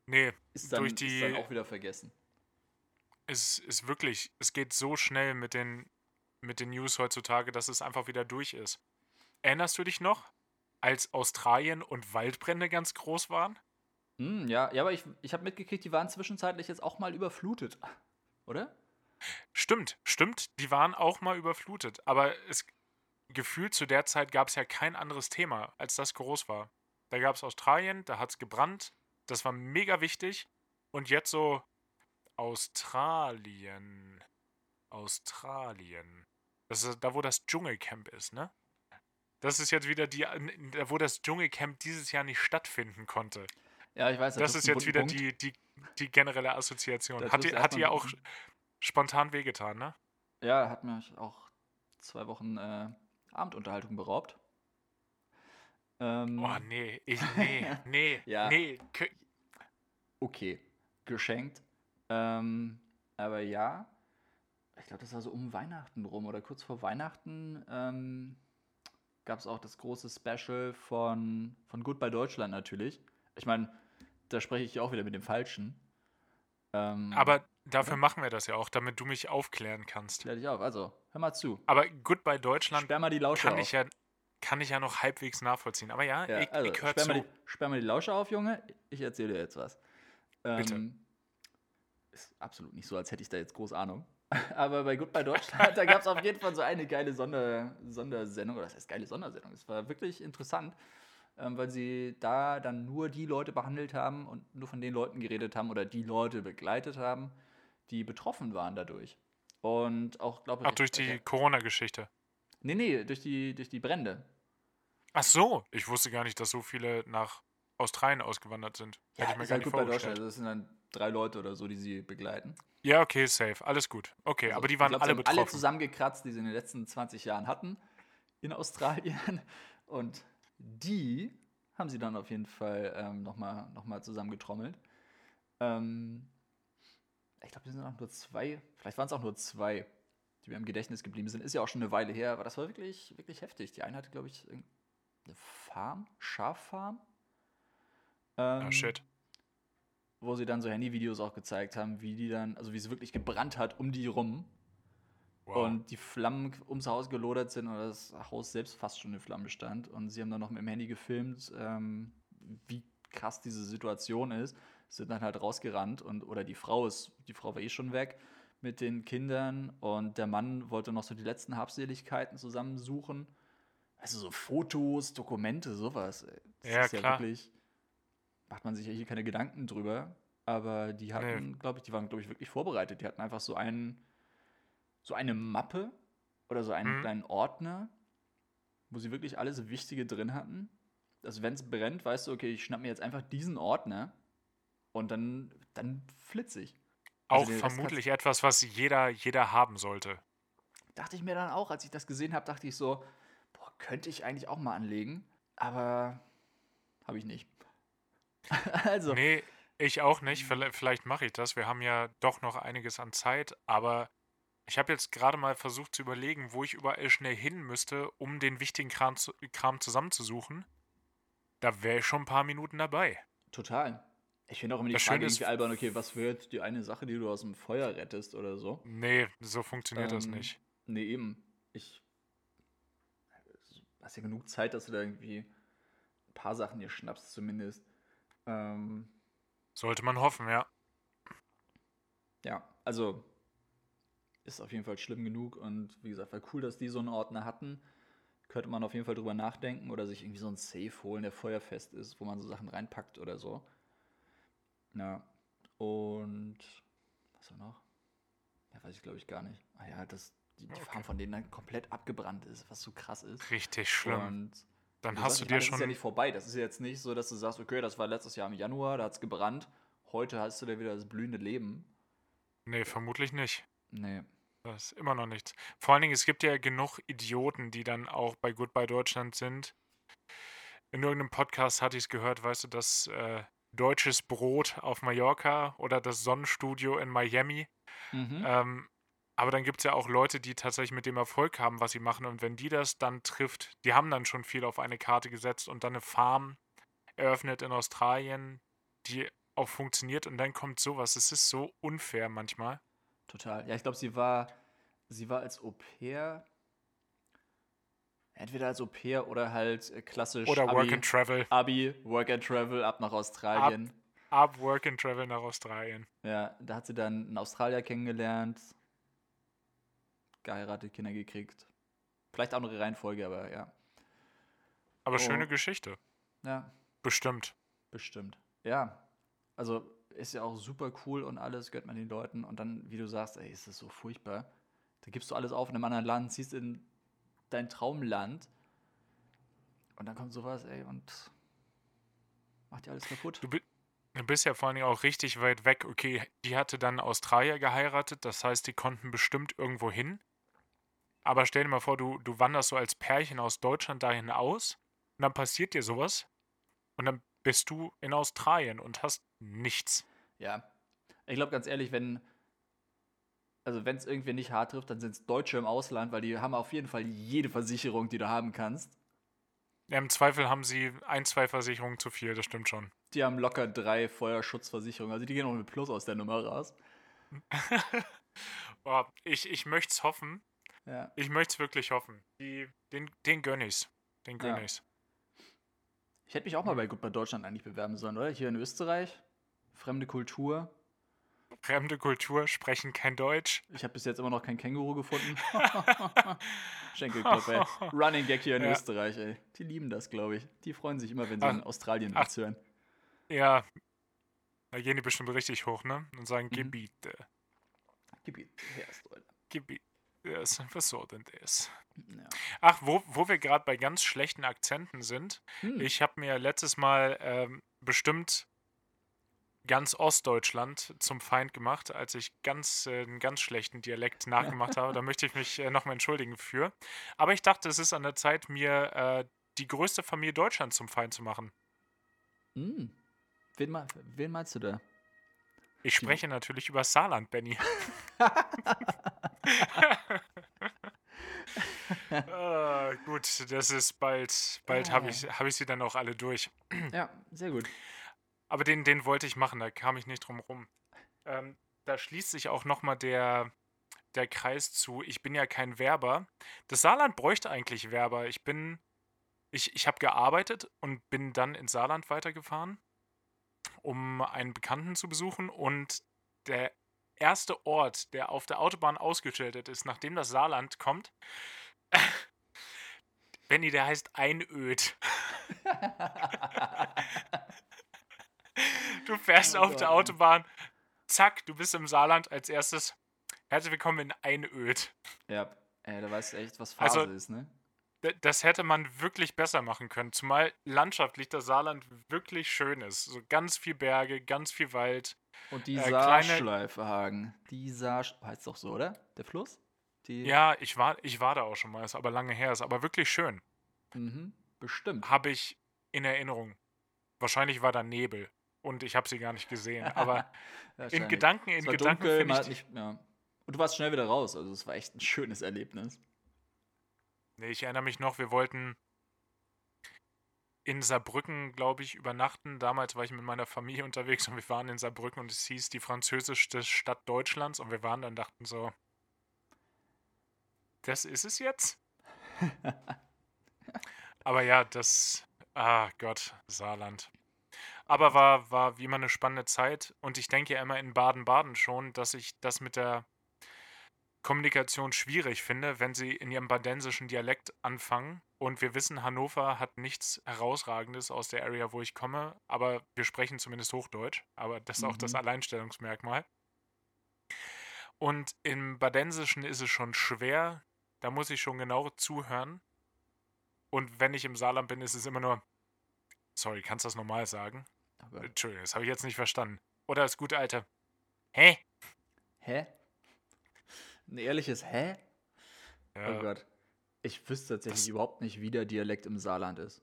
Nee, Ist dann, Durch ist die- dann auch wieder vergessen. es ist wirklich, es geht so schnell mit den, mit den News heutzutage, dass es einfach wieder durch ist. Erinnerst du dich noch, als Australien und Waldbrände ganz groß waren? Hm, ja, ja, aber ich, ich habe mitgekriegt, die waren zwischenzeitlich jetzt auch mal überflutet. *laughs* Oder? Stimmt, stimmt, die waren auch mal überflutet, aber es gefühlt zu der Zeit gab es ja kein anderes Thema, als das groß war. Da gab es Australien, da hat es gebrannt, das war mega wichtig und jetzt so Australien, Australien. Das ist da, wo das Dschungelcamp ist, ne? Das ist jetzt wieder die, wo das Dschungelcamp dieses Jahr nicht stattfinden konnte. Ja, ich weiß. Das trifft ist jetzt wieder Punkt. die, die, die generelle Assoziation. Da Hat du hat erstmal auch spontan wehgetan, ne? Ja, hat mir auch zwei Wochen äh, Abendunterhaltung beraubt. Ähm, Oh, nee, ich, nee, *laughs* nee, Ja. nee. Okay, geschenkt. Ähm, aber ja, ich glaube, das war so um Weihnachten rum oder kurz vor Weihnachten ähm, gab es auch das große Special von, von Goodbye Deutschland natürlich. Ich meine, da spreche ich ja auch wieder mit dem Falschen. Ähm, Aber dafür oder? machen wir das ja auch, damit du mich aufklären kannst. klär dich auf. Also, hör mal zu. Aber Goodbye Deutschland Sperr mal die Lausche kann auf. ich ja, kann ich ja noch halbwegs nachvollziehen. Aber ja, Ja, ich, also, ich höre zu. mal die, sperr mal die Lausche auf, Junge. Ich erzähle dir jetzt was. Bitte. Ähm, ist absolut nicht so, als hätte ich da jetzt groß Ahnung. *laughs* Aber bei Goodbye Deutschland, da gab es auf jeden Fall so eine geile Sonder, Sondersendung. Oder das heißt geile Sondersendung. Es war wirklich interessant, ähm, weil sie da dann nur die Leute behandelt haben und nur von den Leuten geredet haben oder die Leute begleitet haben, die betroffen waren dadurch. Und auch, glaube ich. Ach, durch die Corona-Geschichte. Nee, nee, durch die, durch die Brände. Ach so, ich wusste gar nicht, dass so viele nach Australien ausgewandert sind. Hätte ich mir ist gar halt nicht gut bei Deutschland. vorgestellt. Also das sind dann drei Leute oder so, die sie begleiten. Ja, okay, safe. Alles gut. Okay, Also, aber die waren glaub, alle sie haben betroffen. alle zusammengekratzt, die sie in den letzten 20 Jahren hatten in Australien. *laughs* Und die haben sie dann auf jeden Fall ähm, nochmal noch mal zusammengetrommelt. Ähm, ich glaube, die sind auch nur zwei, vielleicht waren es auch nur zwei, die mir im Gedächtnis geblieben sind. Ist ja auch schon eine Weile her, aber das war wirklich, wirklich heftig. Die eine hatte, glaube ich, eine Farm, Schaffarm. ah, Ähm, shit. wo sie dann so Handyvideos auch gezeigt haben, wie die dann, also wie es wirklich gebrannt hat um die rum Wow. und die Flammen ums Haus gelodert sind und das Haus selbst fast schon in Flammen stand. Und sie haben dann noch mit dem Handy gefilmt, ähm, wie krass diese Situation ist. Sind dann halt rausgerannt und oder die Frau ist, die Frau war eh schon weg mit den Kindern und der Mann wollte noch so die letzten Habseligkeiten zusammensuchen. Also so Fotos, Dokumente, sowas. Das Ja, ist ja klar. wirklich, macht man sich ja hier keine Gedanken drüber. Aber die hatten, glaube ich, die waren, glaube ich, wirklich vorbereitet. Die hatten einfach so einen, so eine Mappe oder so einen Mhm. kleinen Ordner, wo sie wirklich alles Wichtige drin hatten. Dass wenn es brennt, weißt du, okay, ich schnapp mir jetzt einfach diesen Ordner und dann, dann flitze ich. Auch Also Rest vermutlich etwas, was jeder, jeder haben sollte. Dachte ich mir dann auch, als ich das gesehen habe, dachte ich so, könnte ich eigentlich auch mal anlegen, aber habe ich nicht. *laughs* also, Nee, ich auch nicht. Vielleicht, mache ich das. Wir haben ja doch noch einiges an Zeit, aber ich habe jetzt gerade mal versucht zu überlegen, wo ich überall schnell hin müsste, um den wichtigen Kram, zu, Kram zusammenzusuchen. Da wäre ich schon ein paar Minuten dabei. total. Ich finde auch immer die Das Frage irgendwie albern, okay, was wird die eine Sache, die du aus dem Feuer rettest oder so? Nee, so funktioniert das Ähm, nicht. Nee, eben. Ich. Du hast ja genug Zeit, dass du da irgendwie ein paar Sachen dir schnappst, zumindest. Ähm, Sollte man hoffen, ja. ja, also ist auf jeden Fall schlimm genug und wie gesagt, war cool, dass die so einen Ordner hatten. Könnte man auf jeden Fall drüber nachdenken oder sich irgendwie so einen Safe holen, der feuerfest ist, wo man so Sachen reinpackt oder so. Ja, und was war noch? Ja, weiß ich glaube ich gar nicht. Ah ja, dass die, die. Farm von denen dann komplett abgebrannt ist, was so krass ist. Richtig schlimm. Und Dann hast du dir meine, das ist ja schon. nicht vorbei. Das ist ja jetzt nicht so, dass du sagst, okay, das war letztes Jahr im Januar, da hat es gebrannt. Heute hast du da wieder das blühende Leben. Nee, vermutlich nicht. Nee. Das ist immer noch nichts. Vor allen Dingen, es gibt ja genug Idioten, die dann auch bei Goodbye Deutschland sind. In irgendeinem Podcast hatte ich es gehört, weißt du, das äh, deutsches Brot auf Mallorca oder das Sonnenstudio in Miami. Mhm. Ähm, aber dann gibt es ja auch Leute, die tatsächlich mit dem Erfolg haben, was sie machen. Und wenn die das dann trifft, die haben dann schon viel auf eine Karte gesetzt und dann eine Farm eröffnet in Australien, die auch funktioniert. Und dann kommt sowas. Es ist so unfair manchmal. Total. Ja, ich glaube, sie war, sie war als Au pair. Entweder als Au pair oder halt äh, klassisch Oder Work Abi, and Travel. Abi, Work and Travel ab nach Australien. Ab Work and Travel nach Australien. Ja, da hat sie dann einen Australier kennengelernt, geheiratet, Kinder gekriegt. Vielleicht andere Reihenfolge, aber ja. Aber Oh. schöne Geschichte. Ja, Bestimmt. Bestimmt. Ja. Also ist ja auch super cool und alles, gehört man den Leuten. Und dann, wie du sagst, ey, ist das so furchtbar. Da gibst du alles auf in einem anderen Land, ziehst in dein Traumland. Und dann kommt sowas, ey, und macht dir alles kaputt. Du, du bist ja vor allen Dingen auch richtig weit weg. Okay, die hatte dann Australier geheiratet, das heißt, die konnten bestimmt irgendwo hin. Aber stell dir mal vor, du, du wanderst so als Pärchen aus Deutschland dahin aus und dann passiert dir sowas und dann bist du in Australien und hast nichts. Ja. Ich glaube ganz ehrlich, wenn. Also, wenn es irgendwie nicht hart trifft, dann sind es Deutsche im Ausland, weil die haben auf jeden Fall jede Versicherung, die du haben kannst. Ja, Im Zweifel haben sie ein, zwei Versicherungen zu viel, das stimmt schon. Die haben locker drei Feuerschutzversicherungen. Also, die gehen auch mit Plus aus der Nummer raus. *laughs* Oh, ich ich möchte es hoffen. Ja. Ich möchte es wirklich hoffen. Die, den, den gönn ich's. Den gönn Ja. ich's. Ich hätte mich auch mal bei Gut bei Deutschland eigentlich bewerben sollen, oder? Hier in Österreich. Fremde Kultur. Fremde Kultur, sprechen kein Deutsch. Ich habe bis jetzt immer noch kein Känguru gefunden. *laughs* Schenkelklopf, ey. Running Gag hier in Ja. Österreich, ey. Die lieben das, glaube ich. Die freuen sich immer, wenn sie Ach. in Australien was hören. Ja, da gehen die bestimmt richtig hoch, ne? Und sagen, Mhm. Gebiete, Gebiet, Hersteuer. Was was soll denn das? Ja. Ach, wo, wo wir gerade bei ganz schlechten Akzenten sind. Hm. Ich habe mir letztes Mal ähm, bestimmt ganz Ostdeutschland zum Feind gemacht, als ich ganz, äh, einen ganz schlechten Dialekt *laughs* nachgemacht habe. Da möchte ich mich äh, nochmal entschuldigen für. Aber ich dachte, es ist an der Zeit, mir äh, die größte Familie Deutschlands zum Feind zu machen. Hm. Wen, wen meinst du da? Ich spreche natürlich über Saarland, Benny. *laughs* *laughs* Ah, gut, das ist bald, bald habe ich, hab ich sie dann auch alle durch. Ja, sehr gut. Aber den, den wollte ich machen, da kam ich nicht drum rum. Ähm, da schließt sich auch nochmal der, der Kreis zu, ich bin ja kein Werber. Das Saarland bräuchte eigentlich Werber. Ich bin, ich, ich habe gearbeitet und bin dann ins Saarland weitergefahren, um einen Bekannten zu besuchen. Und der erste Ort, der auf der Autobahn ausgeschildert ist, nachdem das Saarland kommt, Benny, der heißt Einöd. Du fährst Oh auf Gott, der. Autobahn, zack, du bist im Saarland als erstes. Herzlich willkommen in Einöd. ja, ey, da weißt du echt, was Phase Also- ist, ne? Das hätte man wirklich besser machen können, zumal landschaftlich das Saarland wirklich schön ist. So ganz viel Berge, ganz viel Wald, Und die Äh, kleine- Saarschleife Hagen. Die Saar heißt doch so, oder? Der Fluss? Die Ja, ich war, ich war da auch schon mal, ist aber lange her, ist aber wirklich schön. Mhm. Bestimmt. Habe ich in Erinnerung. Wahrscheinlich war da Nebel und ich habe sie gar nicht gesehen. Aber *laughs* in. Gedanken, in Gedanken finde ich. nicht, ja. Und du warst schnell wieder raus, also es war echt ein schönes Erlebnis. Nee, ich erinnere mich noch, wir wollten in Saarbrücken, glaube ich, übernachten. Damals war ich mit meiner Familie *laughs* unterwegs und wir waren in Saarbrücken und es hieß die französischste Stadt Deutschlands und wir waren dann dachten so, das ist es jetzt? Aber ja, das, ah Gott, Saarland. Aber war, war wie immer eine spannende Zeit und ich denke ja immer in Baden-Baden schon, dass ich das mit der Kommunikation schwierig finde, wenn sie in ihrem badensischen Dialekt anfangen. Und wir wissen, Hannover hat nichts Herausragendes aus der Area, wo ich komme, aber wir sprechen zumindest Hochdeutsch. Aber das ist auch das Mhm. Alleinstellungsmerkmal. Und im Badensischen ist es schon schwer, da muss ich schon genau zuhören. Und wenn ich im Saarland bin, ist es immer nur, sorry, kannst du das normal sagen? Gott. Entschuldigung, das habe ich jetzt nicht verstanden. Oder das gute alte, hä? Hä? Ein ehrliches Hä? Ja, Oh Gott. Ich wüsste tatsächlich Das- überhaupt nicht, wie der Dialekt im Saarland ist.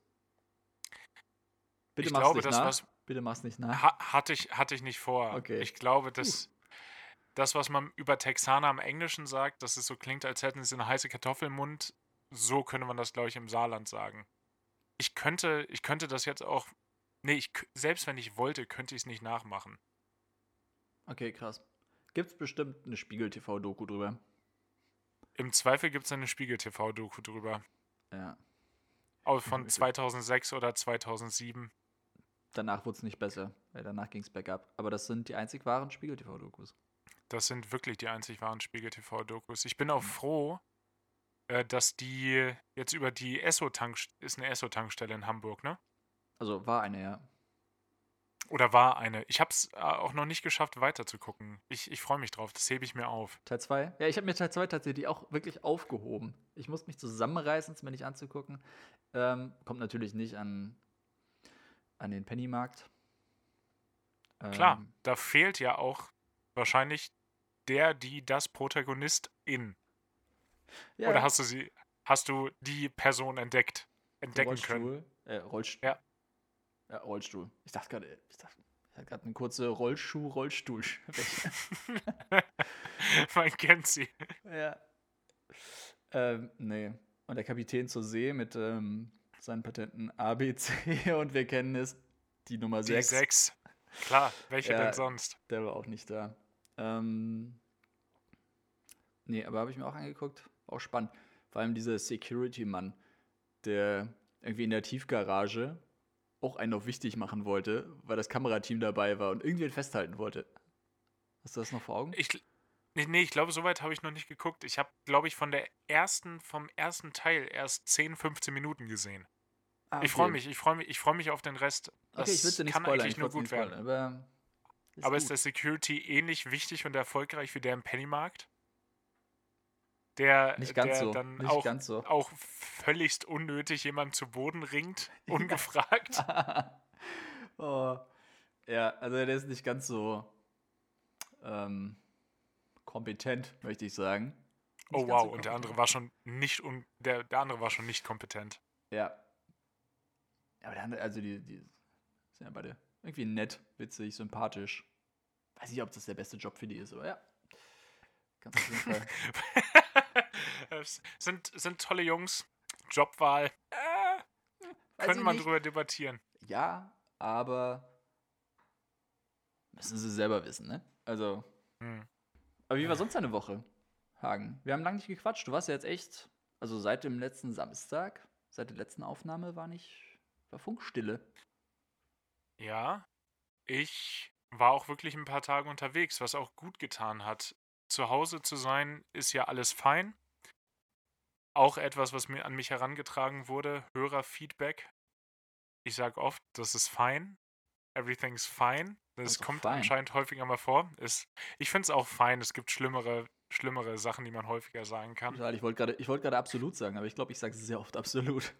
Bitte Ich mach's glaube, nicht das, nach. Bitte mach's nicht nach. Ha hatte, ich, hatte ich nicht vor. Okay. Ich glaube, dass das, was man über Texaner im Englischen sagt, dass es so klingt, als hätten sie eine heiße Kartoffel im Mund, so könnte man das, glaube ich, im Saarland sagen. Ich könnte, ich könnte das jetzt auch. Nee, ich, selbst wenn ich wollte, könnte ich es nicht nachmachen. Okay, krass. Gibt's bestimmt eine Spiegel-TV-Doku drüber? Im Zweifel gibt es eine Spiegel-TV-Doku drüber. Ja. Auch von 2006 oder 2007. Danach wurde es nicht besser, weil danach ging es bergab. Aber das sind die einzig wahren Spiegel-TV-Dokus. Das sind wirklich die einzig wahren Spiegel-TV-Dokus. Ich bin auch froh, äh, dass die jetzt über die Esso-Tankstelle, ist eine Esso-Tankstelle in Hamburg, ne? Also war eine, ja. Oder war eine. Ich habe es äh, auch noch nicht geschafft, weiterzugucken. Ich, ich freue mich drauf, das hebe ich mir auf. Teil 2? Ja, ich habe mir Teil 2 tatsächlich auch wirklich aufgehoben. Ich muss mich zusammenreißen, es mir nicht anzugucken. Ähm, kommt natürlich nicht an, an den Pennymarkt. Klar, Ähm, da fehlt ja auch wahrscheinlich der, die, das Protagonist in. ja, Oder hast du sie, hast du die Person entdeckt, entdecken können? Rollstuhl. Äh, Rollstuhl. Ja. Ja, Rollstuhl. Ich dachte gerade, ich dachte, ich hatte gerade eine kurze Rollschuh-Rollstuhl. *laughs* Man kennt sie. ja. Ähm, nee. Und der Kapitän zur See mit ähm, seinen Patenten ABC *laughs* und wir kennen es, die Nummer Die 6. sechs. Klar, welche Ja. denn sonst? Der war auch nicht da. Ähm, nee, aber habe ich mir auch angeguckt. Auch spannend. Vor allem dieser Security-Mann, der irgendwie in der Tiefgarage auch einen auf wichtig machen wollte, weil das Kamerateam dabei war und irgendwen festhalten wollte. Hast du das noch vor Augen? Ich, nee, nee, ich glaube, soweit habe ich noch nicht geguckt. Ich habe, glaube ich, von der ersten, vom ersten Teil erst 10, 15 Minuten gesehen. Ah, Ich freue mich, ich freue mich, ich freue mich auf den Rest. Okay, ich will dir nicht kann spoilern. eigentlich Ich nur gut nicht werden. aber ist Aber gut. ist der Security ähnlich wichtig und erfolgreich wie der im Pennymarkt? Der, nicht ganz der so. dann Nicht auch, ganz so. auch völligst unnötig jemanden zu Boden ringt, *laughs* ungefragt. *laughs* oh. Ja, also der ist nicht ganz so ähm, kompetent, möchte ich sagen. Oh Nicht ganz wow, so und der andere war schon nicht un der, der andere war schon nicht kompetent. Ja. Ja, aber der andere, also die, die sind ja beide irgendwie nett, witzig, sympathisch. Weiß nicht, ob das der beste Job für die ist, aber ja. Ganz auf jeden Fall. *laughs* sind, sind tolle Jungs. Jobwahl. Äh, könnte man nicht. drüber debattieren. Ja, aber müssen sie selber wissen, ne? Also, Hm. aber wie war sonst deine Woche, Hagen? Wir haben lange nicht gequatscht. Du warst ja jetzt echt, also seit dem letzten Samstag, seit der letzten Aufnahme war nicht, war Funkstille. Ja, ich war auch wirklich ein paar Tage unterwegs, was auch gut getan hat. Zu Hause zu sein, ist ja alles fein. Auch etwas, was mir an mich herangetragen wurde, Hörerfeedback. Ich sage oft, das ist fein. Everything's fine. Das doch kommt fein. anscheinend häufiger mal vor. Ist, ich finde es auch fein. Es gibt schlimmere, schlimmere Sachen, die man häufiger sagen kann. Ich wollte gerade gerade absolut sagen, aber ich glaube, ich sage sehr oft *laughs* absolut.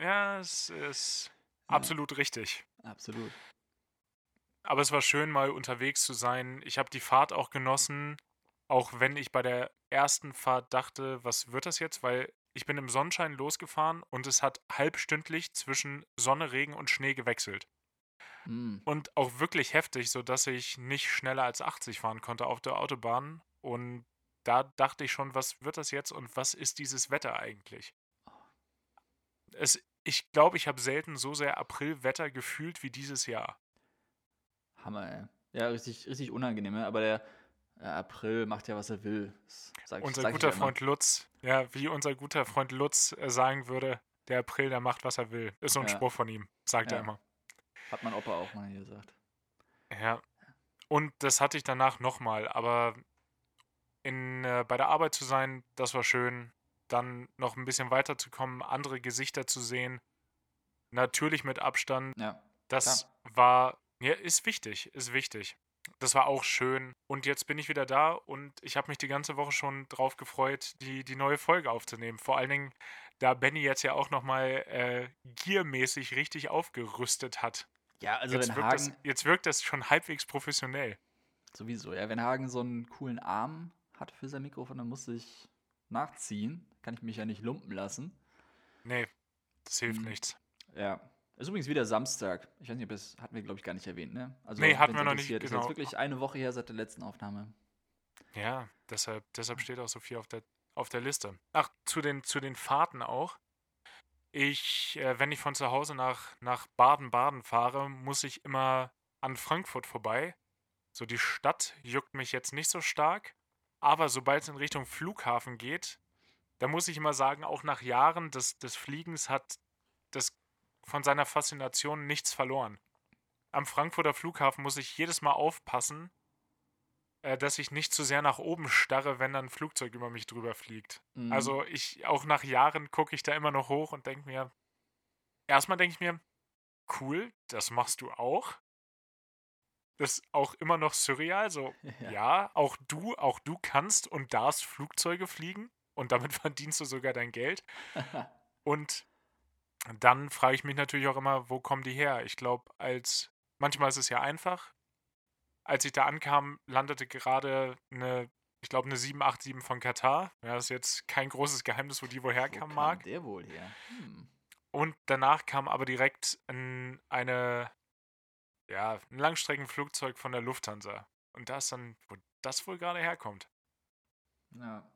Ja, es ist Ja. absolut richtig. Absolut. aber es war schön, mal unterwegs zu sein. Ich habe die Fahrt auch genossen, auch wenn ich bei der ersten Fahrt dachte, was wird das jetzt? Weil ich bin im Sonnenschein losgefahren und es hat halbstündlich zwischen Sonne, Regen und Schnee gewechselt. Hm. Und auch wirklich heftig, sodass ich nicht schneller als 80 fahren konnte auf der Autobahn. Und da dachte ich schon, was wird das jetzt und was ist dieses Wetter eigentlich? Es, ich glaube, ich habe selten so sehr Aprilwetter gefühlt wie dieses Jahr. Hammer, ey. Ja, richtig, richtig unangenehm, ja? aber der ja, April macht ja, was er will. Sag Unser sag guter ja. Freund Lutz, ja, wie unser guter Freund Lutz äh, sagen würde, der April, der macht, was er will. Ist so ein Ja. Spruch von ihm, sagt er Ja. immer. Hat mein Opa auch mal hier gesagt. Ja. Und das hatte ich danach nochmal, aber in, äh, bei der Arbeit zu sein, das war schön. Dann noch ein bisschen weiterzukommen, andere Gesichter zu sehen. Natürlich mit Abstand. Ja. Das war, ja, ist wichtig, ist wichtig. Das war auch schön. Und jetzt bin ich wieder da und ich habe mich die ganze Woche schon drauf gefreut, die, die neue Folge aufzunehmen. Vor allen Dingen, da Benny jetzt ja auch nochmal äh, giermäßig richtig aufgerüstet hat. Ja, also jetzt, wenn wirkt das, Hagen, jetzt wirkt das schon halbwegs professionell. sowieso, ja, wenn Hagen so einen coolen Arm hat für sein Mikrofon, dann muss ich nachziehen. Kann ich mich ja nicht lumpen lassen. Nee, das hilft Hm. nichts. Ja. Ist übrigens wieder Samstag. Ich weiß nicht, ob das hatten wir, glaube ich, gar nicht erwähnt, ne? Also, Nee, hatten wir noch nicht, interessiert, Ist genau. jetzt wirklich eine Woche her seit der letzten Aufnahme. Ja, deshalb, deshalb steht auch so viel auf der, auf der Liste. Ach, zu den, zu den Fahrten auch. Ich, äh, wenn ich von zu Hause nach, nach Baden-Baden fahre, muss ich immer an Frankfurt vorbei. So, die Stadt juckt mich jetzt nicht so stark. Aber sobald es in Richtung Flughafen geht, da muss ich immer sagen, auch nach Jahren des, des Fliegens hat das von seiner Faszination nichts verloren. Am Frankfurter Flughafen muss ich jedes Mal aufpassen, äh, dass ich nicht zu sehr nach oben starre, wenn dann ein Flugzeug über mich drüber fliegt. Mhm. Also ich, auch nach Jahren gucke ich da immer noch hoch und denke mir, erstmal denke ich mir, cool, das machst du auch. Das ist auch immer noch surreal, so, *laughs* Ja. ja, auch du, auch du kannst und darfst Flugzeuge fliegen und damit *laughs* verdienst du sogar dein Geld. *laughs* Und dann frage ich mich natürlich auch immer, wo kommen die her? Ich glaube, als manchmal ist es ja einfach. Als ich da ankam, landete gerade eine, ich glaube, eine 787 von Katar. Ja, das ist jetzt kein großes Geheimnis, wo die woher Wo kam, mag. der wohl her? Hm. Und danach kam aber direkt ein, eine, ja, ein Langstreckenflugzeug von der Lufthansa. Und da ist dann, wo das wohl gerade herkommt. Ja.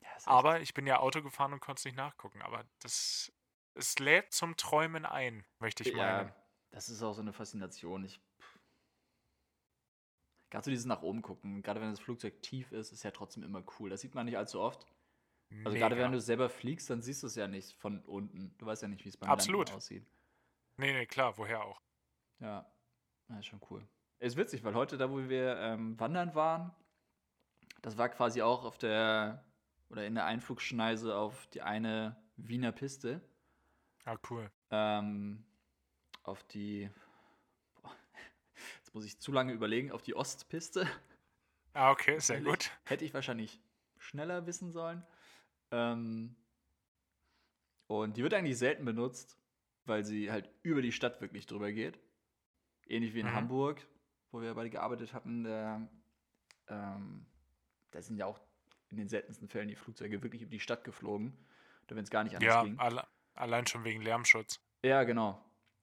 ja Aber ich bin ja Auto gefahren und konnte es nicht nachgucken. Aber das, es lädt zum Träumen ein, möchte ich meinen. ja, das ist auch so eine Faszination. Ich. Gerade so dieses nach oben gucken, gerade wenn das Flugzeug tief ist, ist ja trotzdem immer cool. Das sieht man nicht allzu oft. Also gerade Mega. wenn du selber fliegst, dann siehst du es ja nicht von unten. Du weißt ja nicht, wie es beim Absolut. Landen aussieht. Nee, nee, klar, woher auch. Ja, ja ist schon cool. Ist witzig, weil heute, da wo wir ähm, wandern waren, das war quasi auch auf der, oder in der Einflugschneise auf die eine Wiener Piste. Ah, cool. Ähm, auf die, boah, *laughs* jetzt muss ich zu lange überlegen, auf die Ostpiste. Ah, okay, sehr gut. Hätte ich wahrscheinlich schneller wissen sollen. Ähm, und die wird eigentlich selten benutzt, weil sie halt über die Stadt wirklich drüber geht. Ähnlich wie in Mhm. Hamburg, wo wir beide gearbeitet hatten. Da, ähm, da sind ja auch in den seltensten Fällen die Flugzeuge wirklich über die Stadt geflogen. Oder wenn es gar nicht anders Ja, ging. alle, allein schon wegen Lärmschutz. Ja, genau.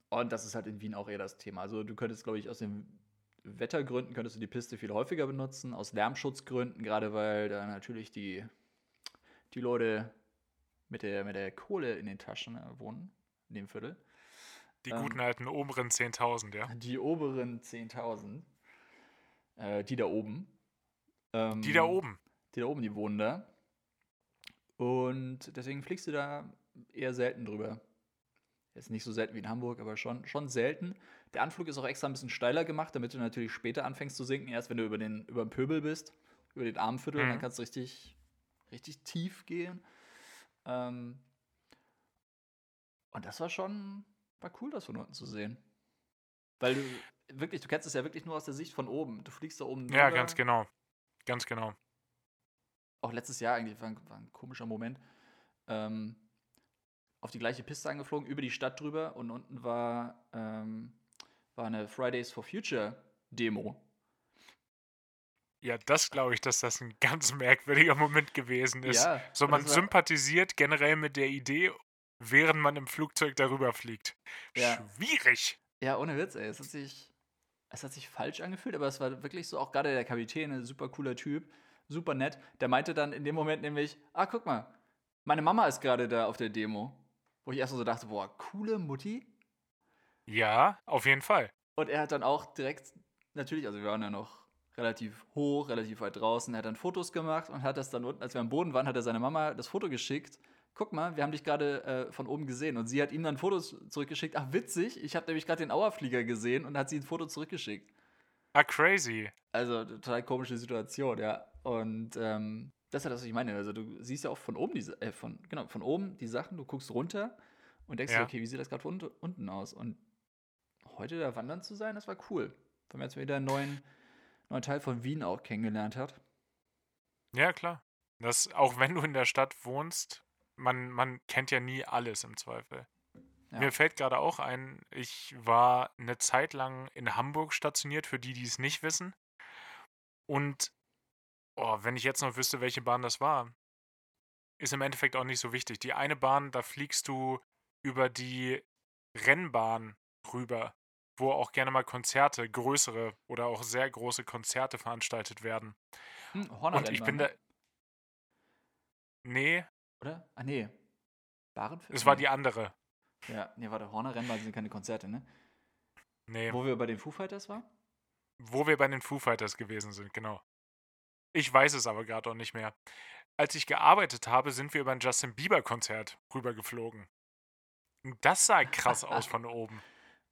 Und das ist halt in Wien auch eher das Thema. Also du könntest, glaube ich, aus den Wettergründen könntest du die Piste viel häufiger benutzen, aus Lärmschutzgründen, gerade weil da natürlich die, die Leute mit der, mit der Kohle in den Taschen äh, wohnen, in dem Viertel. Die Ähm. guten alten oberen 10.000, ja. Die oberen 10.000, äh, die da oben. Ähm, Die da oben. Die da oben, die wohnen da. Und deswegen fliegst du da eher selten drüber. Jetzt nicht so selten wie in Hamburg, aber schon, schon selten. Der Anflug ist auch extra ein bisschen steiler gemacht, damit du natürlich später anfängst zu sinken. Erst wenn du über den, über den Pöbel bist, über den Armviertel, Mhm. dann kannst du richtig, richtig tief gehen. Ähm, und das war schon, war cool, das von unten zu sehen. Weil du, wirklich, du kennst es ja wirklich nur aus der Sicht von oben. Du fliegst da oben Ja, drüber ganz genau. Ganz genau. auch letztes Jahr eigentlich, war ein, war ein komischer Moment, ähm, auf die gleiche Piste angeflogen, über die Stadt drüber und unten war, ähm, war eine Fridays for Future Demo. Ja, das glaube ich, dass das ein ganz *laughs* merkwürdiger Moment gewesen ist. Ja, so, man sympathisiert generell mit der Idee, während man im Flugzeug darüber fliegt. Ja. Schwierig. Ja, ohne Witz, ey. Es hat sich, es hat sich falsch angefühlt, aber es war wirklich so, auch gerade der Kapitän, ein super cooler Typ, super nett. Der meinte dann in dem Moment nämlich, ah, guck mal, meine Mama ist gerade da auf der Demo. Wo ich erst so dachte, boah, coole Mutti. Ja, auf jeden Fall. Und er hat dann auch direkt, natürlich, also wir waren ja noch relativ hoch, relativ weit draußen, er hat dann Fotos gemacht und hat das dann unten, als wir am Boden waren, hat er seiner Mama das Foto geschickt. Guck mal, wir haben dich gerade äh, von oben gesehen. Und sie hat ihm dann Fotos zurückgeschickt. Ach, witzig, ich habe nämlich gerade den Auerflieger gesehen und hat sie ein Foto zurückgeschickt. Ah, crazy. Also total komische Situation, ja. Und ähm, das ist ja das, was ich meine. Also du siehst ja auch von oben diese, äh, von, genau, von oben die Sachen, du guckst runter und denkst Ja. dir, okay, wie sieht das gerade von unten- unten aus? Und heute da wandern zu sein, das war cool. Weil man jetzt wieder einen neuen, neuen Teil von Wien auch kennengelernt hat. Ja, klar. Das, auch wenn du in der Stadt wohnst, man, man kennt ja nie alles im Zweifel. Ja. Mir fällt gerade auch ein, ich war eine Zeit lang in Hamburg stationiert, für die, die es nicht wissen. Und oh, wenn ich jetzt noch wüsste, welche Bahn das war, ist im Endeffekt auch nicht so wichtig. Die eine Bahn, da fliegst du über die Rennbahn rüber, wo auch gerne mal Konzerte, größere oder auch sehr große Konzerte veranstaltet werden. Hm, Und ich bin da. ne? Nee, Oder? Ah, nee. Barenfeld? es war die andere. Ja, nee, warte, Horner Rennbahn sind keine Konzerte, ne? Nee. Wo wir bei den Foo Fighters waren? Wo wir bei den Foo Fighters gewesen sind, genau. Ich weiß es aber gerade auch nicht mehr. Als ich gearbeitet habe, sind wir über ein Justin Bieber-Konzert rübergeflogen. Und das sah krass *laughs* aus von oben.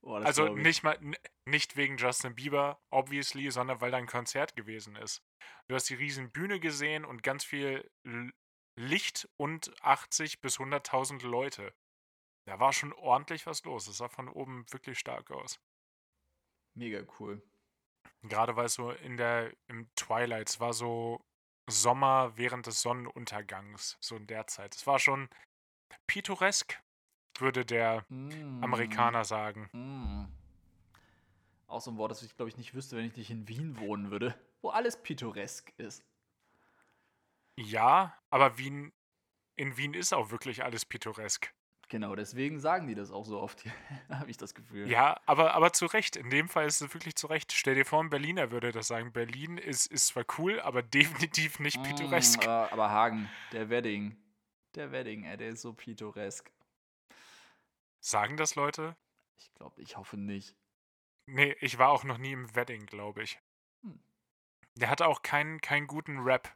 Das Also nicht mal nicht wegen Justin Bieber, obviously, sondern weil da ein Konzert gewesen ist. Du hast die riesen Bühne gesehen und ganz viel Licht und 80 bis 100.000 Leute. Da war schon ordentlich was los. Das sah von oben wirklich stark aus. Mega cool. Gerade weil es so in der, im Twilight, es war so Sommer während des Sonnenuntergangs, so in der Zeit. Es war schon pittoresk, würde der Mm. Amerikaner sagen. Mm. Auch so ein Wort, das ich glaube ich nicht wüsste, wenn ich nicht in Wien wohnen würde, wo alles pittoresk ist. Ja, aber Wien, in Wien ist auch wirklich alles pittoresk. Genau, deswegen sagen die das auch so oft, *laughs* habe ich das Gefühl. Ja, aber, aber zu Recht. In dem Fall ist es wirklich zu Recht. Stell dir vor, ein Berliner würde das sagen. Berlin ist, ist zwar cool, aber *laughs* definitiv nicht Mm, pittoresk. aber, aber Hagen, der Wedding. Der Wedding, ey, der ist so pittoresk. Sagen das Leute? Ich glaube, ich hoffe nicht. Nee, ich war auch noch nie im Wedding, glaube ich. Hm. Der hatte auch keinen, keinen guten Rap.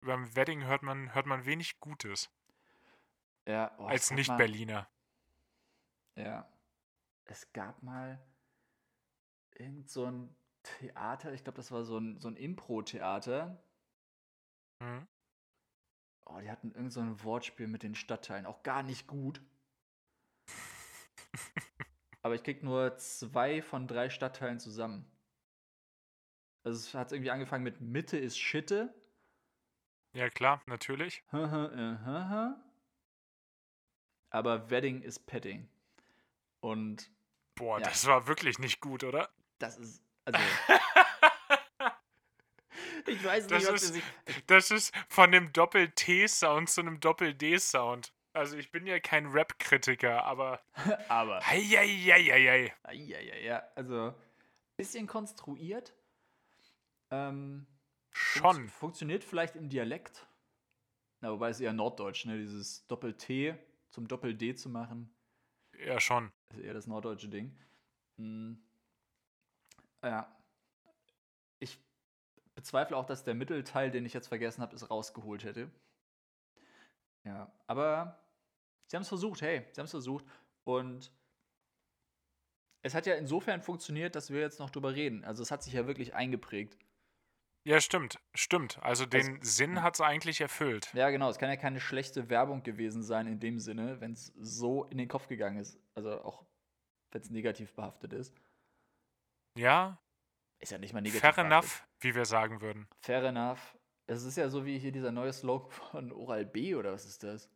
Beim Wedding hört man, hört man wenig Gutes. Ja, oh, als Nicht-Berliner. Ja. Es gab mal irgend so ein Theater, ich glaube, das war so ein, so ein Impro-Theater. Hm? Oh, die hatten irgend so ein Wortspiel mit den Stadtteilen. Auch gar nicht gut. *laughs* Aber ich krieg nur zwei von drei Stadtteilen zusammen. Also es hat irgendwie angefangen mit Mitte ist Schitte. Ja, klar, natürlich. *laughs* Aber Wedding ist Petting. Und Boah, Ja. das war wirklich nicht gut, oder? das ist. Also. *laughs* ich weiß Das nicht, was ist- sie sich. Das ist von dem Doppel-T-Sound zu einem Doppel-D-Sound. Also ich bin ja kein Rap-Kritiker, aber. *laughs* Aber. Heieieiei. Ja, ja. Also, bisschen konstruiert. Ähm, Schon. Funktioniert vielleicht im Dialekt. Na, wobei es eher Norddeutsch, ne? Dieses Doppel-T zum Doppel-D zu machen, Ja, schon. ist eher das norddeutsche Ding. Hm. Ja. Ich bezweifle auch, dass der Mittelteil, den ich jetzt vergessen habe, es rausgeholt hätte. Ja, aber sie haben es versucht, hey, sie haben es versucht. Und es hat ja insofern funktioniert, dass wir jetzt noch drüber reden. Also es hat sich ja wirklich eingeprägt. Ja, stimmt. Stimmt. Also den Sinn hat es eigentlich erfüllt. Ja, genau. Es kann ja keine schlechte Werbung gewesen sein in dem Sinne, wenn es so in den Kopf gegangen ist. Also auch wenn es negativ behaftet ist. Ja, Ist ja nicht mal negativ fair behaftet. enough, wie wir sagen würden. Fair enough. Es ist ja so wie hier dieser neue Slogan von Oral B oder was ist das?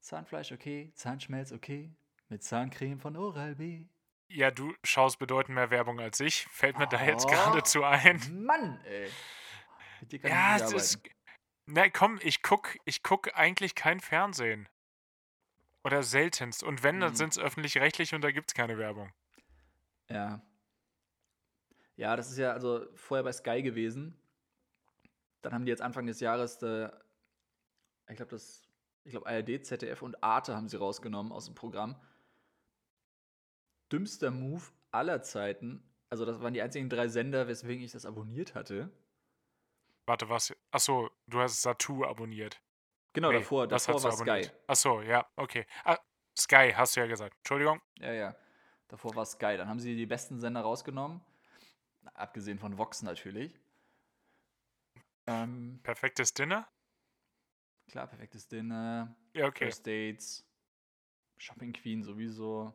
Zahnfleisch okay, Zahnschmelz okay, mit Zahncreme von Oral B. Ja, du schaust bedeutend mehr Werbung als ich. Fällt mir da jetzt Oh. geradezu ein. Mann, ey. Ja, es ist. Na komm, ich guck, ich guck eigentlich kein Fernsehen. Oder seltenst. Und wenn, dann Hm. sind es öffentlich-rechtlich und da gibt's keine Werbung. Ja. Ja, das ist ja also vorher bei Sky gewesen. Dann haben die jetzt Anfang des Jahres, äh, ich glaube, das, ich glaube, ARD, ZDF und Arte haben sie rausgenommen aus dem Programm. Dümmster Move aller Zeiten. Also, das waren die einzigen drei Sender, weswegen ich das abonniert hatte. Warte, was? Achso, du hast Satu abonniert. Genau, Nee, davor, davor war Sky. abonniert. Achso, ja, okay. Ah, Sky, hast du ja gesagt. Entschuldigung. Ja, ja. Davor war Sky. Dann haben sie die besten Sender rausgenommen. Abgesehen von Vox natürlich. Ähm, Perfektes Dinner? klar, perfektes Dinner. Ja, okay. First Dates, Shopping Queen sowieso.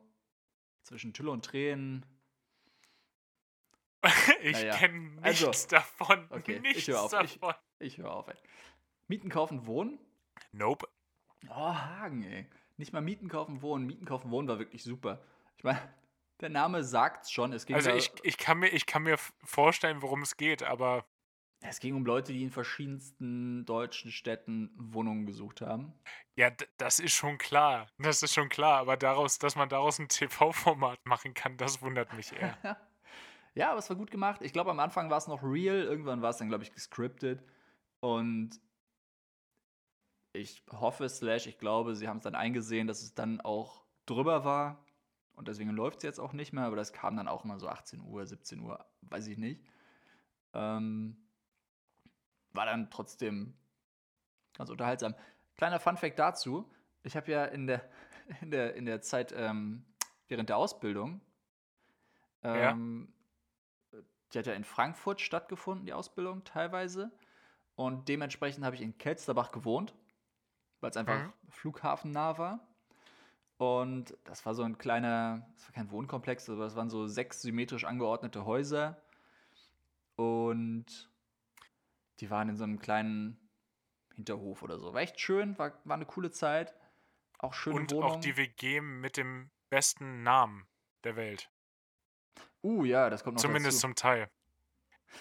Zwischen Tülle und Tränen. *laughs* ich Naja, kenne also, nichts davon. okay, ich nichts hör auf, ich- davon. Ich höre auf, ey. Mieten, kaufen, wohnen? Nope. Oh, Hagen, ey. Nicht mal Mieten, kaufen, wohnen. Mieten, kaufen, wohnen war wirklich super. Ich meine, der Name sagt's schon. Es ging, Also ich, ich, kann mir, ich kann mir vorstellen, worum es geht, aber es ging um Leute, die in verschiedensten deutschen Städten Wohnungen gesucht haben. ja, das ist schon klar. Das ist schon klar, aber daraus, dass man daraus ein TV-Format machen kann, das wundert mich eher. *laughs* Ja, aber es war gut gemacht. Ich glaube, am Anfang war es noch real, irgendwann war es dann, glaube ich, gescriptet. Und ich hoffe, slash, ich glaube, sie haben es dann eingesehen, dass es dann auch drüber war. Und deswegen läuft es jetzt auch nicht mehr, aber das kam dann auch immer so 18 Uhr, 17 Uhr, weiß ich nicht. Ähm, war dann trotzdem ganz unterhaltsam. Kleiner Funfact dazu: Ich habe ja in der, *laughs* in der, in der Zeit ähm, während der Ausbildung Ja. ähm, die hat ja in Frankfurt stattgefunden, die Ausbildung teilweise. Und dementsprechend habe ich in Kelsterbach gewohnt, weil es einfach Mhm. flughafennah war. Und das war so ein kleiner, das war kein Wohnkomplex, aber es waren so sechs symmetrisch angeordnete Häuser. Und die waren in so einem kleinen Hinterhof oder so. War echt schön, war, war eine coole Zeit. Auch schöne Und Wohnung. auch die WG mit dem besten Namen der Welt. uh, ja, das kommt noch Zumindest dazu. zum Teil.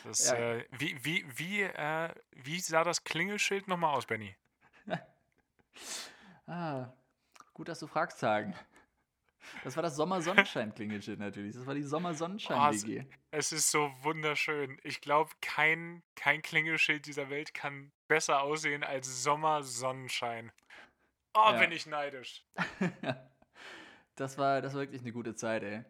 Das, Ja. äh, wie, wie, wie, äh, wie sah das Klingelschild nochmal aus, Benny? *laughs* Ah, gut, dass du fragst, Hagen. Das war das Sommersonnenschein-Klingelschild natürlich. Das war die Oh, Sommersonnenschein-WG. Es ist so wunderschön. Ich glaube, kein, kein Klingelschild dieser Welt kann besser aussehen als Sommersonnenschein. Oh, Ja. bin ich neidisch. *laughs* das, war, das war wirklich eine gute Zeit, ey.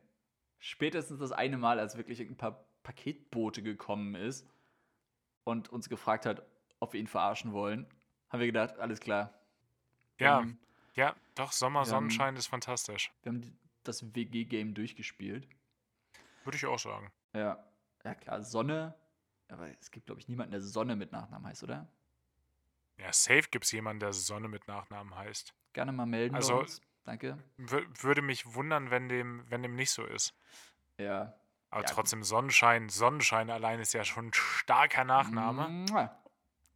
Spätestens das eine Mal, als wirklich ein paar Paketboote gekommen ist und uns gefragt hat, ob wir ihn verarschen wollen, haben wir gedacht, alles klar. Ja, haben, ja, doch, Sommersonnenschein ist fantastisch. wir haben das WG-Game durchgespielt. Würde ich auch sagen. Ja. Ja, klar, Sonne. Aber es gibt, glaube ich, niemanden, der Sonne mit Nachnamen heißt, oder? Ja, safe gibt es jemanden, der Sonne mit Nachnamen heißt. Gerne mal melden Also- uns. Danke. Wür- würde mich wundern, wenn dem, wenn dem nicht so ist. Ja. Aber Ja, trotzdem, Sonnenschein, Sonnenschein allein ist ja schon ein starker Nachname. Mua.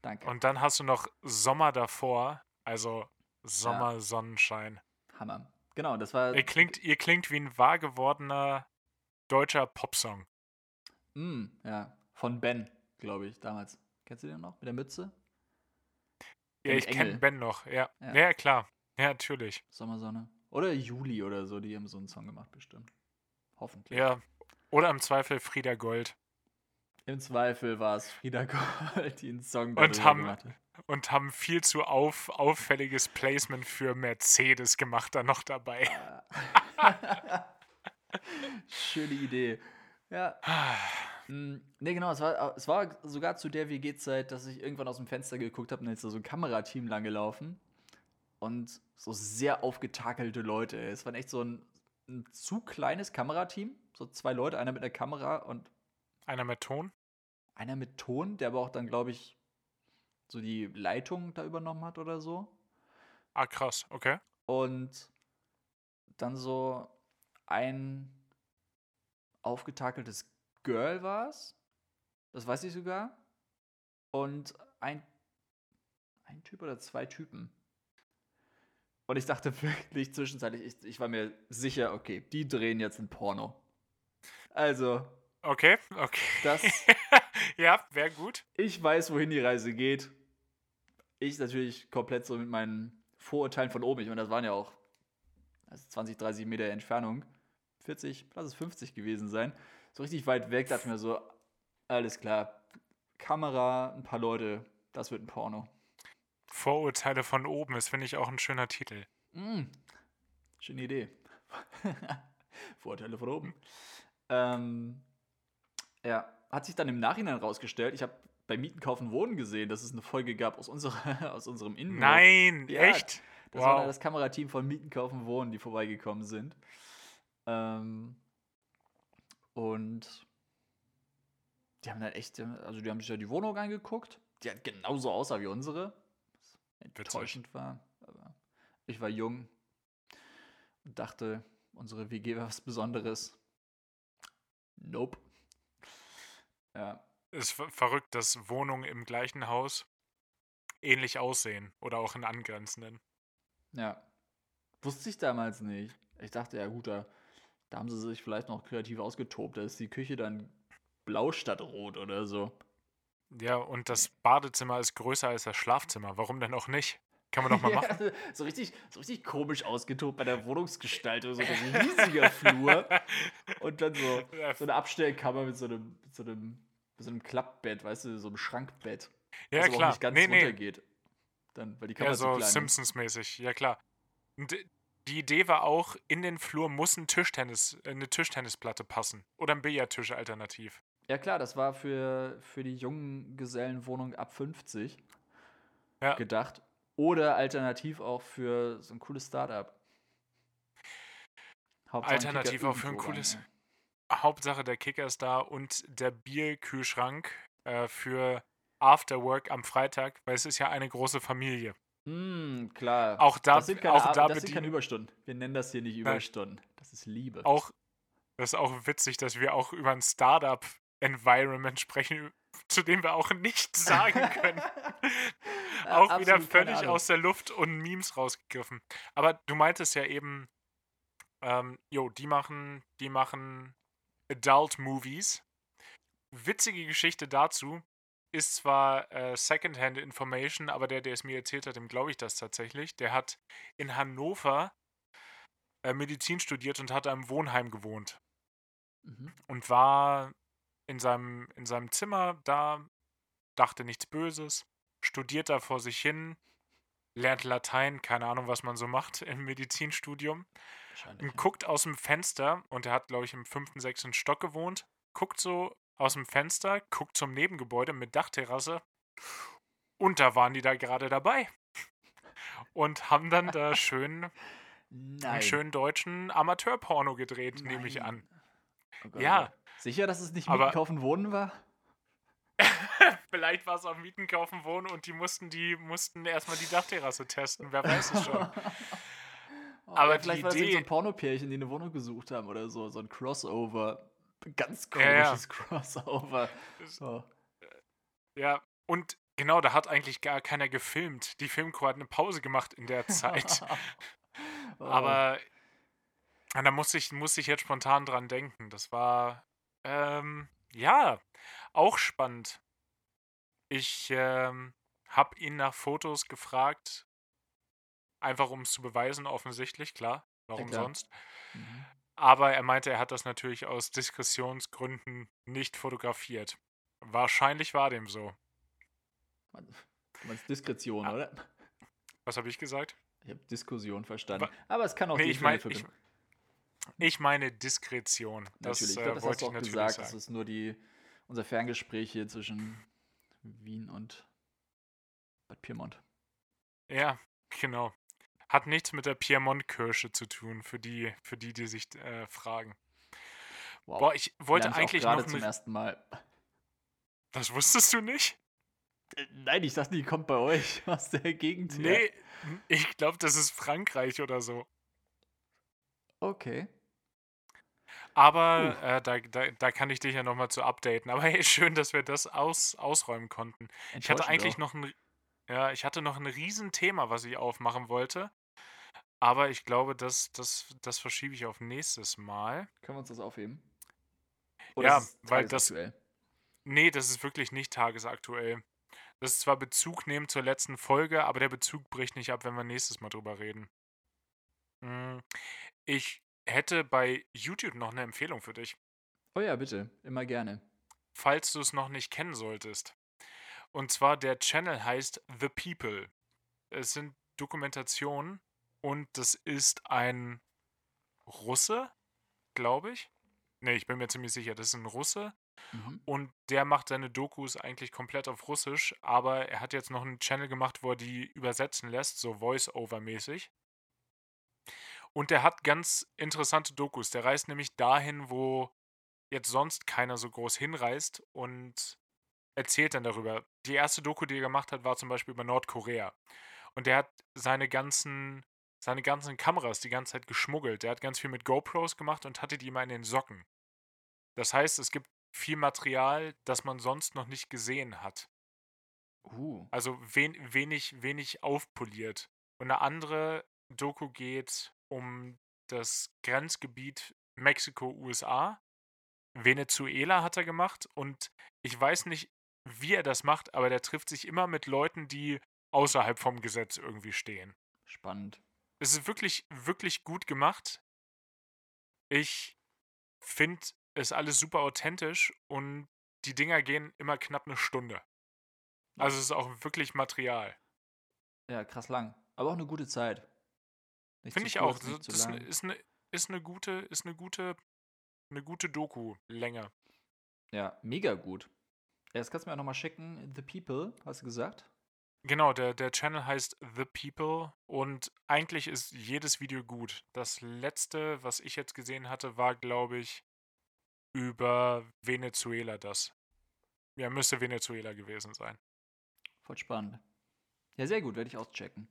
Danke. Und dann hast du noch Sommer davor, also Sommer, Sonnenschein. Hammer. Genau, das war. Ihr klingt, ihr klingt wie ein wahr gewordener deutscher Popsong. Mm, ja, von Ben, glaube ich, damals. Kennst du den noch? Mit der Mütze? Ja, ich kenne. Ben noch, ja. Ja. ja. klar. Ja, natürlich. Sommersonne. Oder Juli oder so, die haben so einen Song gemacht, bestimmt. Hoffentlich. Ja. Oder im Zweifel Frieda Gold. Im Zweifel war es Frieda Gold, die einen Song Und haben- gemacht hat. Und haben viel zu auf, auffälliges Placement für Mercedes gemacht, da noch dabei. *laughs* Schöne Idee. Ja. Ne, genau, es war, es war sogar zu der WG-Zeit, dass ich irgendwann aus dem Fenster geguckt habe und dann ist da so ein Kamerateam lang gelaufen. Und so sehr aufgetakelte Leute. Es war echt so ein, ein zu kleines Kamerateam. So zwei Leute, einer mit einer Kamera und Einer mit Ton? einer mit Ton, der aber auch dann, glaube ich, so die Leitung da übernommen hat oder so. Ah, krass, okay. Und dann so ein aufgetakeltes Girl war es. Das weiß ich sogar. Und ein, ein Typ oder zwei Typen. Und ich dachte *laughs* wirklich zwischenzeitlich, ich, ich war mir sicher, okay, die drehen jetzt ein Porno. Also, Okay, okay. das, *laughs* *laughs* ja, wäre gut. ich weiß, wohin die Reise geht. Ich natürlich komplett so mit meinen Vorurteilen von oben. Ich meine, das waren ja auch also 20, 30 Meter Entfernung. 40, lass es 50 gewesen sein. So richtig weit weg, dachte ich mir so, alles klar. Kamera, ein paar Leute, das wird ein Porno. Vorurteile von oben ist, finde ich, auch ein schöner Titel. Mm, schöne Idee. *laughs* Vorteile von oben. Ähm, ja, hat sich dann im Nachhinein rausgestellt, ich habe bei Mieten, Kaufen, Wohnen gesehen, dass es eine Folge gab aus, unserer, *laughs* aus unserem Innenhof. Nein, Ja, echt? Das war Wow. das Kamerateam von Mieten, Kaufen, Wohnen, die vorbeigekommen sind. Ähm, und die haben dann echt, also die haben sich ja die Wohnung angeguckt, die halt genauso aussah wie unsere. Was enttäuschend war. Aber ich war jung und dachte, unsere WG wäre was Besonderes. Nope. Ja. Ist ver- verrückt, dass Wohnungen im gleichen Haus ähnlich aussehen oder auch in angrenzenden. Ja. Wusste ich damals nicht. Ich dachte, ja gut, da, da haben sie sich vielleicht noch kreativ ausgetobt. Da ist die Küche dann blau statt rot oder so. Ja, und das Badezimmer ist größer als das Schlafzimmer. Warum denn auch nicht? Kann man doch mal *laughs* machen. Ja, so, richtig, so richtig komisch ausgetobt bei der Wohnungsgestaltung. So ein riesiger Flur und dann so, so eine Abstellkammer mit so einem, mit so einem, mit so einem Klappbett, weißt du, so einem Schrankbett. Ja, was aber auch klar. nicht ganz Nee, nee. runtergeht. Dann, weil die Kammer Ja, so klein ist. Simpsons-mäßig. Ja, klar. Und die Idee war auch, in den Flur muss ein Tischtennis, eine Tischtennisplatte passen. Oder ein Billardtisch alternativ. Ja klar, das war für, für die jungen Gesellenwohnung ab 50 Ja. gedacht. Oder alternativ auch für so ein cooles Startup. Alternativ auch für ein cooles- rein, Hauptsache der Kicker ist da und der Bierkühlschrank äh, für Afterwork am Freitag, weil es ist ja eine große Familie. ja. Mm, klar. Auch da, das sind keine, auch da das sind keine Überstunden. Wir nennen das hier nicht Überstunden. Das ist Liebe. auch, das ist auch witzig, dass wir auch über ein Startup-Environment sprechen, *laughs* zu dem wir auch nichts sagen können. *laughs* auch wieder Absolut völlig aus der Luft und Memes rausgegriffen. Aber du meintest ja eben, ähm, jo, die machen, die machen Adult Movies. Witzige Geschichte dazu ist zwar äh, Secondhand Information, aber der, der es mir erzählt hat, dem glaube ich das tatsächlich. Der hat in Hannover äh, Medizin studiert und hat im Wohnheim gewohnt Mhm. und war in seinem, in seinem Zimmer da, dachte nichts Böses, studiert da vor sich hin, lernt Latein, keine Ahnung, was man so macht *laughs* im Medizinstudium, und ja. guckt aus dem Fenster, und er hat, glaube ich, im fünften, sechsten Stock gewohnt, guckt so aus dem Fenster, guckt zum Nebengebäude mit Dachterrasse, und da waren die da gerade dabei. *laughs* Und haben dann da *laughs* schön, Nein. einen schönen deutschen Amateurporno gedreht, nehme ich an. Nein. Oh Gott, Ja. oh Gott. Sicher, dass es nicht Aber- Mieten, Kaufen, Wohnen war? *laughs* Vielleicht war es auch Mieten, Kaufen, Wohnen und die mussten, die mussten erstmal die Dachterrasse testen, wer weiß es schon. *laughs* Oh, Aber ja, die vielleicht war das irgend so ein Idee- Pornopärchen, die eine Wohnung gesucht haben oder so. So ein Crossover. Ganz Ja, ja. komisches *laughs* Crossover. Oh. Ja, und genau, da hat eigentlich gar keiner gefilmt. Die Filmcrew hat eine Pause gemacht in der Zeit. Oh. Aber ja, da musste ich, musste ich jetzt spontan dran denken. Das war, ähm, ja, auch spannend. Ich ähm, habe ihn nach Fotos gefragt, einfach um es zu beweisen, offensichtlich, klar. Warum klar. sonst? Mhm. Aber er meinte, er hat das natürlich aus Diskussionsgründen nicht fotografiert. Wahrscheinlich war dem so. Man- Du meinst Diskretion, Ah. oder? Was habe ich gesagt? Ich habe Diskussion verstanden. Wa- Aber es kann auch Nee, die ich mein- ich- Ich meine Diskretion. Das Natürlich, ich äh, glaube, das wollte hast du auch gesagt. Das sagen. ist nur die, unser Ferngespräch hier zwischen Wien und Bad Pyrmont. Ja, genau. Hat nichts mit der Piemont-Kirsche zu tun, für die, für die, die sich äh, fragen. Wow. Boah, ich wollte Lerne ich auch eigentlich gerade noch zum ersten Mal. Das wusstest du nicht? Äh, Nein, ich dachte, die kommt bei euch *laughs* aus der Gegend. her. Nee, ich glaube, das ist Frankreich oder so. Okay. Aber äh, da, da, da kann ich dich ja nochmal zu updaten. *laughs* Aber hey, schön, dass wir das aus, ausräumen konnten. Ich hatte eigentlich auch. noch ein, ja, ich hatte noch ein Riesenthema, was ich aufmachen wollte. Aber ich glaube, das, das, das verschiebe ich auf nächstes Mal. Können wir uns das aufheben? ja, weil das. Nee, das ist wirklich nicht tagesaktuell. Das ist zwar Bezug nehmen zur letzten Folge, aber der Bezug bricht nicht ab, wenn wir nächstes Mal drüber reden. Hm, ich hätte bei YouTube noch eine Empfehlung für dich. Oh ja, bitte. Immer gerne. Falls du es noch nicht kennen solltest. Und zwar der Channel heißt The People. Es sind Dokumentationen und das ist ein Russe, glaube ich. Ne, ich bin mir ziemlich sicher, das ist ein Russe. Mhm. Und der macht seine Dokus eigentlich komplett auf Russisch, aber er hat jetzt noch einen Channel gemacht, wo er die übersetzen lässt, so Voice-Over-mäßig. Und der hat ganz interessante Dokus. Der reist nämlich dahin, wo jetzt sonst keiner so groß hinreist und erzählt dann darüber. Die erste Doku, die er gemacht hat, war zum Beispiel über Nordkorea. Und der hat seine ganzen, seine ganzen Kameras die ganze Zeit geschmuggelt. Der hat ganz viel mit GoPros gemacht und hatte die immer in den Socken. Das heißt, es gibt viel Material, das man sonst noch nicht gesehen hat. Uh. Also wen, wenig, wenig aufpoliert. Und eine andere Doku geht um das Grenzgebiet Mexiko-USA. Venezuela hat er gemacht und ich weiß nicht, wie er das macht, aber der trifft sich immer mit Leuten, die außerhalb vom Gesetz irgendwie stehen. Spannend. Es ist wirklich, wirklich gut gemacht. Ich finde es alles super authentisch und die Dinger gehen immer knapp eine Stunde. Also es ist auch wirklich Material. Ja, krass lang. Aber auch eine gute Zeit. Finde ich kurz, auch. Das, das ist, eine, ist eine gute, ist eine gute, eine gute Doku-Länge. Ja, mega gut. Jetzt kannst du mir auch nochmal schicken. The People, hast du gesagt? Genau, der, der Channel heißt The People und eigentlich ist jedes Video gut. Das letzte, was ich jetzt gesehen hatte, war, glaube ich, über Venezuela das. Ja, müsste Venezuela gewesen sein. Voll spannend. Ja, sehr gut, werde ich auschecken.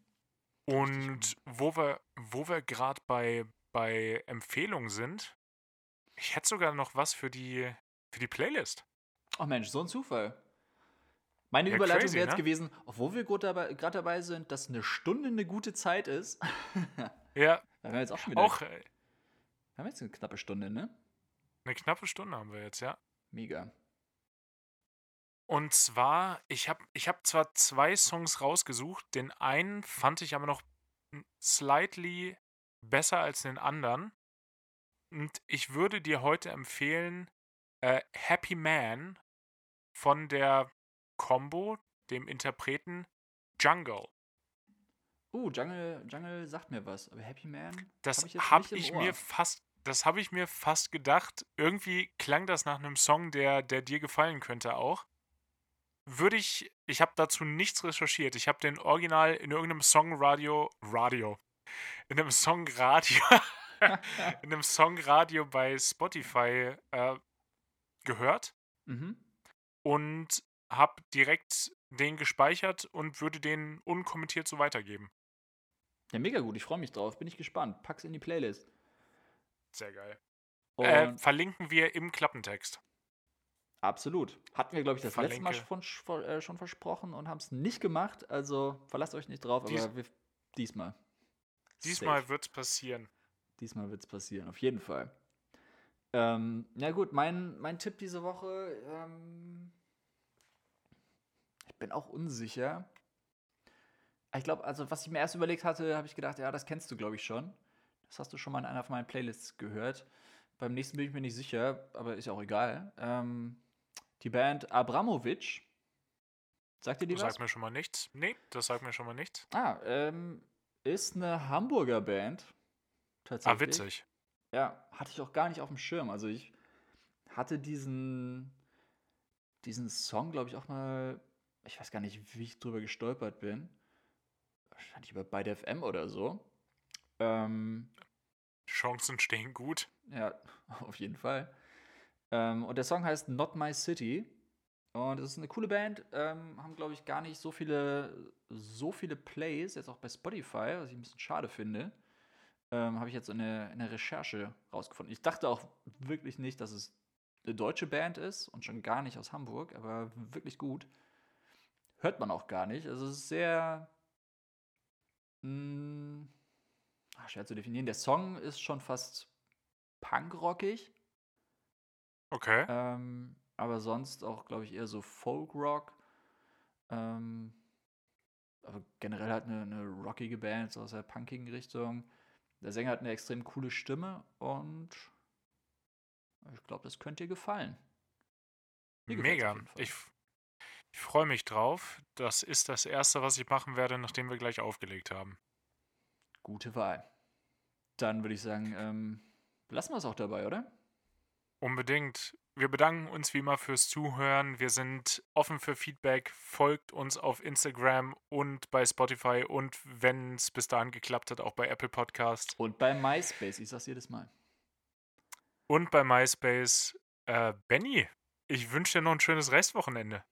Und wo wir, wo wir gerade bei, bei Empfehlungen sind, ich hätte sogar noch was für die, für die Playlist. Ach Mensch, so ein Zufall. Meine ja, Überleitung wäre jetzt ne? gewesen, obwohl wir gerade dabei, sind, dass eine Stunde eine gute Zeit ist. *laughs* ja. Da haben wir jetzt auch schon wieder. Auch, äh, haben wir jetzt eine knappe Stunde, ne? Eine knappe Stunde haben wir jetzt, ja. Mega. Und zwar, ich habe ich hab zwar zwei Songs rausgesucht, den einen fand ich aber noch slightly besser als den anderen. Und ich würde dir heute empfehlen äh, Happy Man von der Combo, dem Interpreten Jungle. Uh, Jungle, Jungle sagt mir was, aber Happy Man? Das habe ich, hab ich mir fast, das habe ich mir fast gedacht. Irgendwie klang das nach einem Song, der, der dir gefallen könnte auch würde ich, ich habe dazu nichts recherchiert. Ich habe den Original in irgendeinem Songradio, Radio, in einem Songradio, *laughs* in einem Songradio bei Spotify äh, gehört mhm. und habe direkt den gespeichert und würde den unkommentiert so weitergeben. Ja, mega gut. Ich freue mich drauf. Bin ich gespannt. Pack's in die Playlist. Sehr geil. Äh, verlinken wir im Klappentext. Absolut. Hatten wir, glaube ich, das Verlinke. letzte Mal schon, äh, schon versprochen und haben es nicht gemacht. Also verlasst euch nicht drauf, Dies aber wir, diesmal. Diesmal wird es passieren. Diesmal wird es passieren, auf jeden Fall. Ähm, ja gut, mein, mein Tipp diese Woche, ähm, ich bin auch unsicher. Ich glaube, also was ich mir erst überlegt hatte, habe ich gedacht, ja, das kennst du, glaube ich, schon. Das hast du schon mal in einer von meinen Playlists gehört. Beim nächsten bin ich mir nicht sicher, aber ist ja auch egal. Ähm, die Band Abramovic. Sagt ihr die das was? Sagt mir schon mal nichts. Nee, das sagt mir schon mal nichts. Ah, ähm, ist eine Hamburger Band. Tatsächlich. Ah, witzig. Ja, hatte ich auch gar nicht auf dem Schirm. Also ich hatte diesen, diesen Song, glaube ich, auch mal, ich weiß gar nicht, wie ich drüber gestolpert bin. Wahrscheinlich über Beide FM oder so. Ähm, Chancen stehen gut. Ja, *laughs* auf jeden Fall. Ähm, und der Song heißt Not My City. Und es ist eine coole Band. Ähm, haben, glaube ich, gar nicht so viele, so viele Plays, jetzt auch bei Spotify, was ich ein bisschen schade finde. Ähm, Habe ich jetzt in der, in der Recherche rausgefunden. Ich dachte auch wirklich nicht, dass es eine deutsche Band ist und schon gar nicht aus Hamburg, aber wirklich gut. Hört man auch gar nicht. Also es ist sehr. Mh, hm, Ach, schwer zu definieren. Der Song ist schon fast punkrockig. Okay. Ähm, aber sonst auch, glaube ich, eher so Folkrock. Ähm, aber generell halt eine, eine rockige Band, so aus der punkigen Richtung. Der Sänger hat eine extrem coole Stimme und ich glaube, das könnte dir gefallen. Mir Mega. Ich, ich freue mich drauf. Das ist das Erste, was ich machen werde, nachdem wir gleich aufgelegt haben. Gute Wahl. Dann würde ich sagen, ähm, lassen wir es auch dabei, oder? Unbedingt. Wir bedanken uns wie immer fürs Zuhören. Wir sind offen für Feedback. Folgt uns auf Instagram und bei Spotify und wenn es bis dahin geklappt hat, auch bei Apple Podcast Und bei MySpace, ich sag's jedes Mal. und bei MySpace. Äh, Benny, ich wünsche dir noch ein schönes Restwochenende.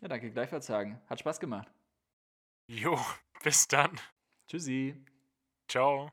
Ja, danke, gleichfalls sagen. Hat Spaß gemacht. Jo, *laughs* bis dann. Tschüssi. Ciao.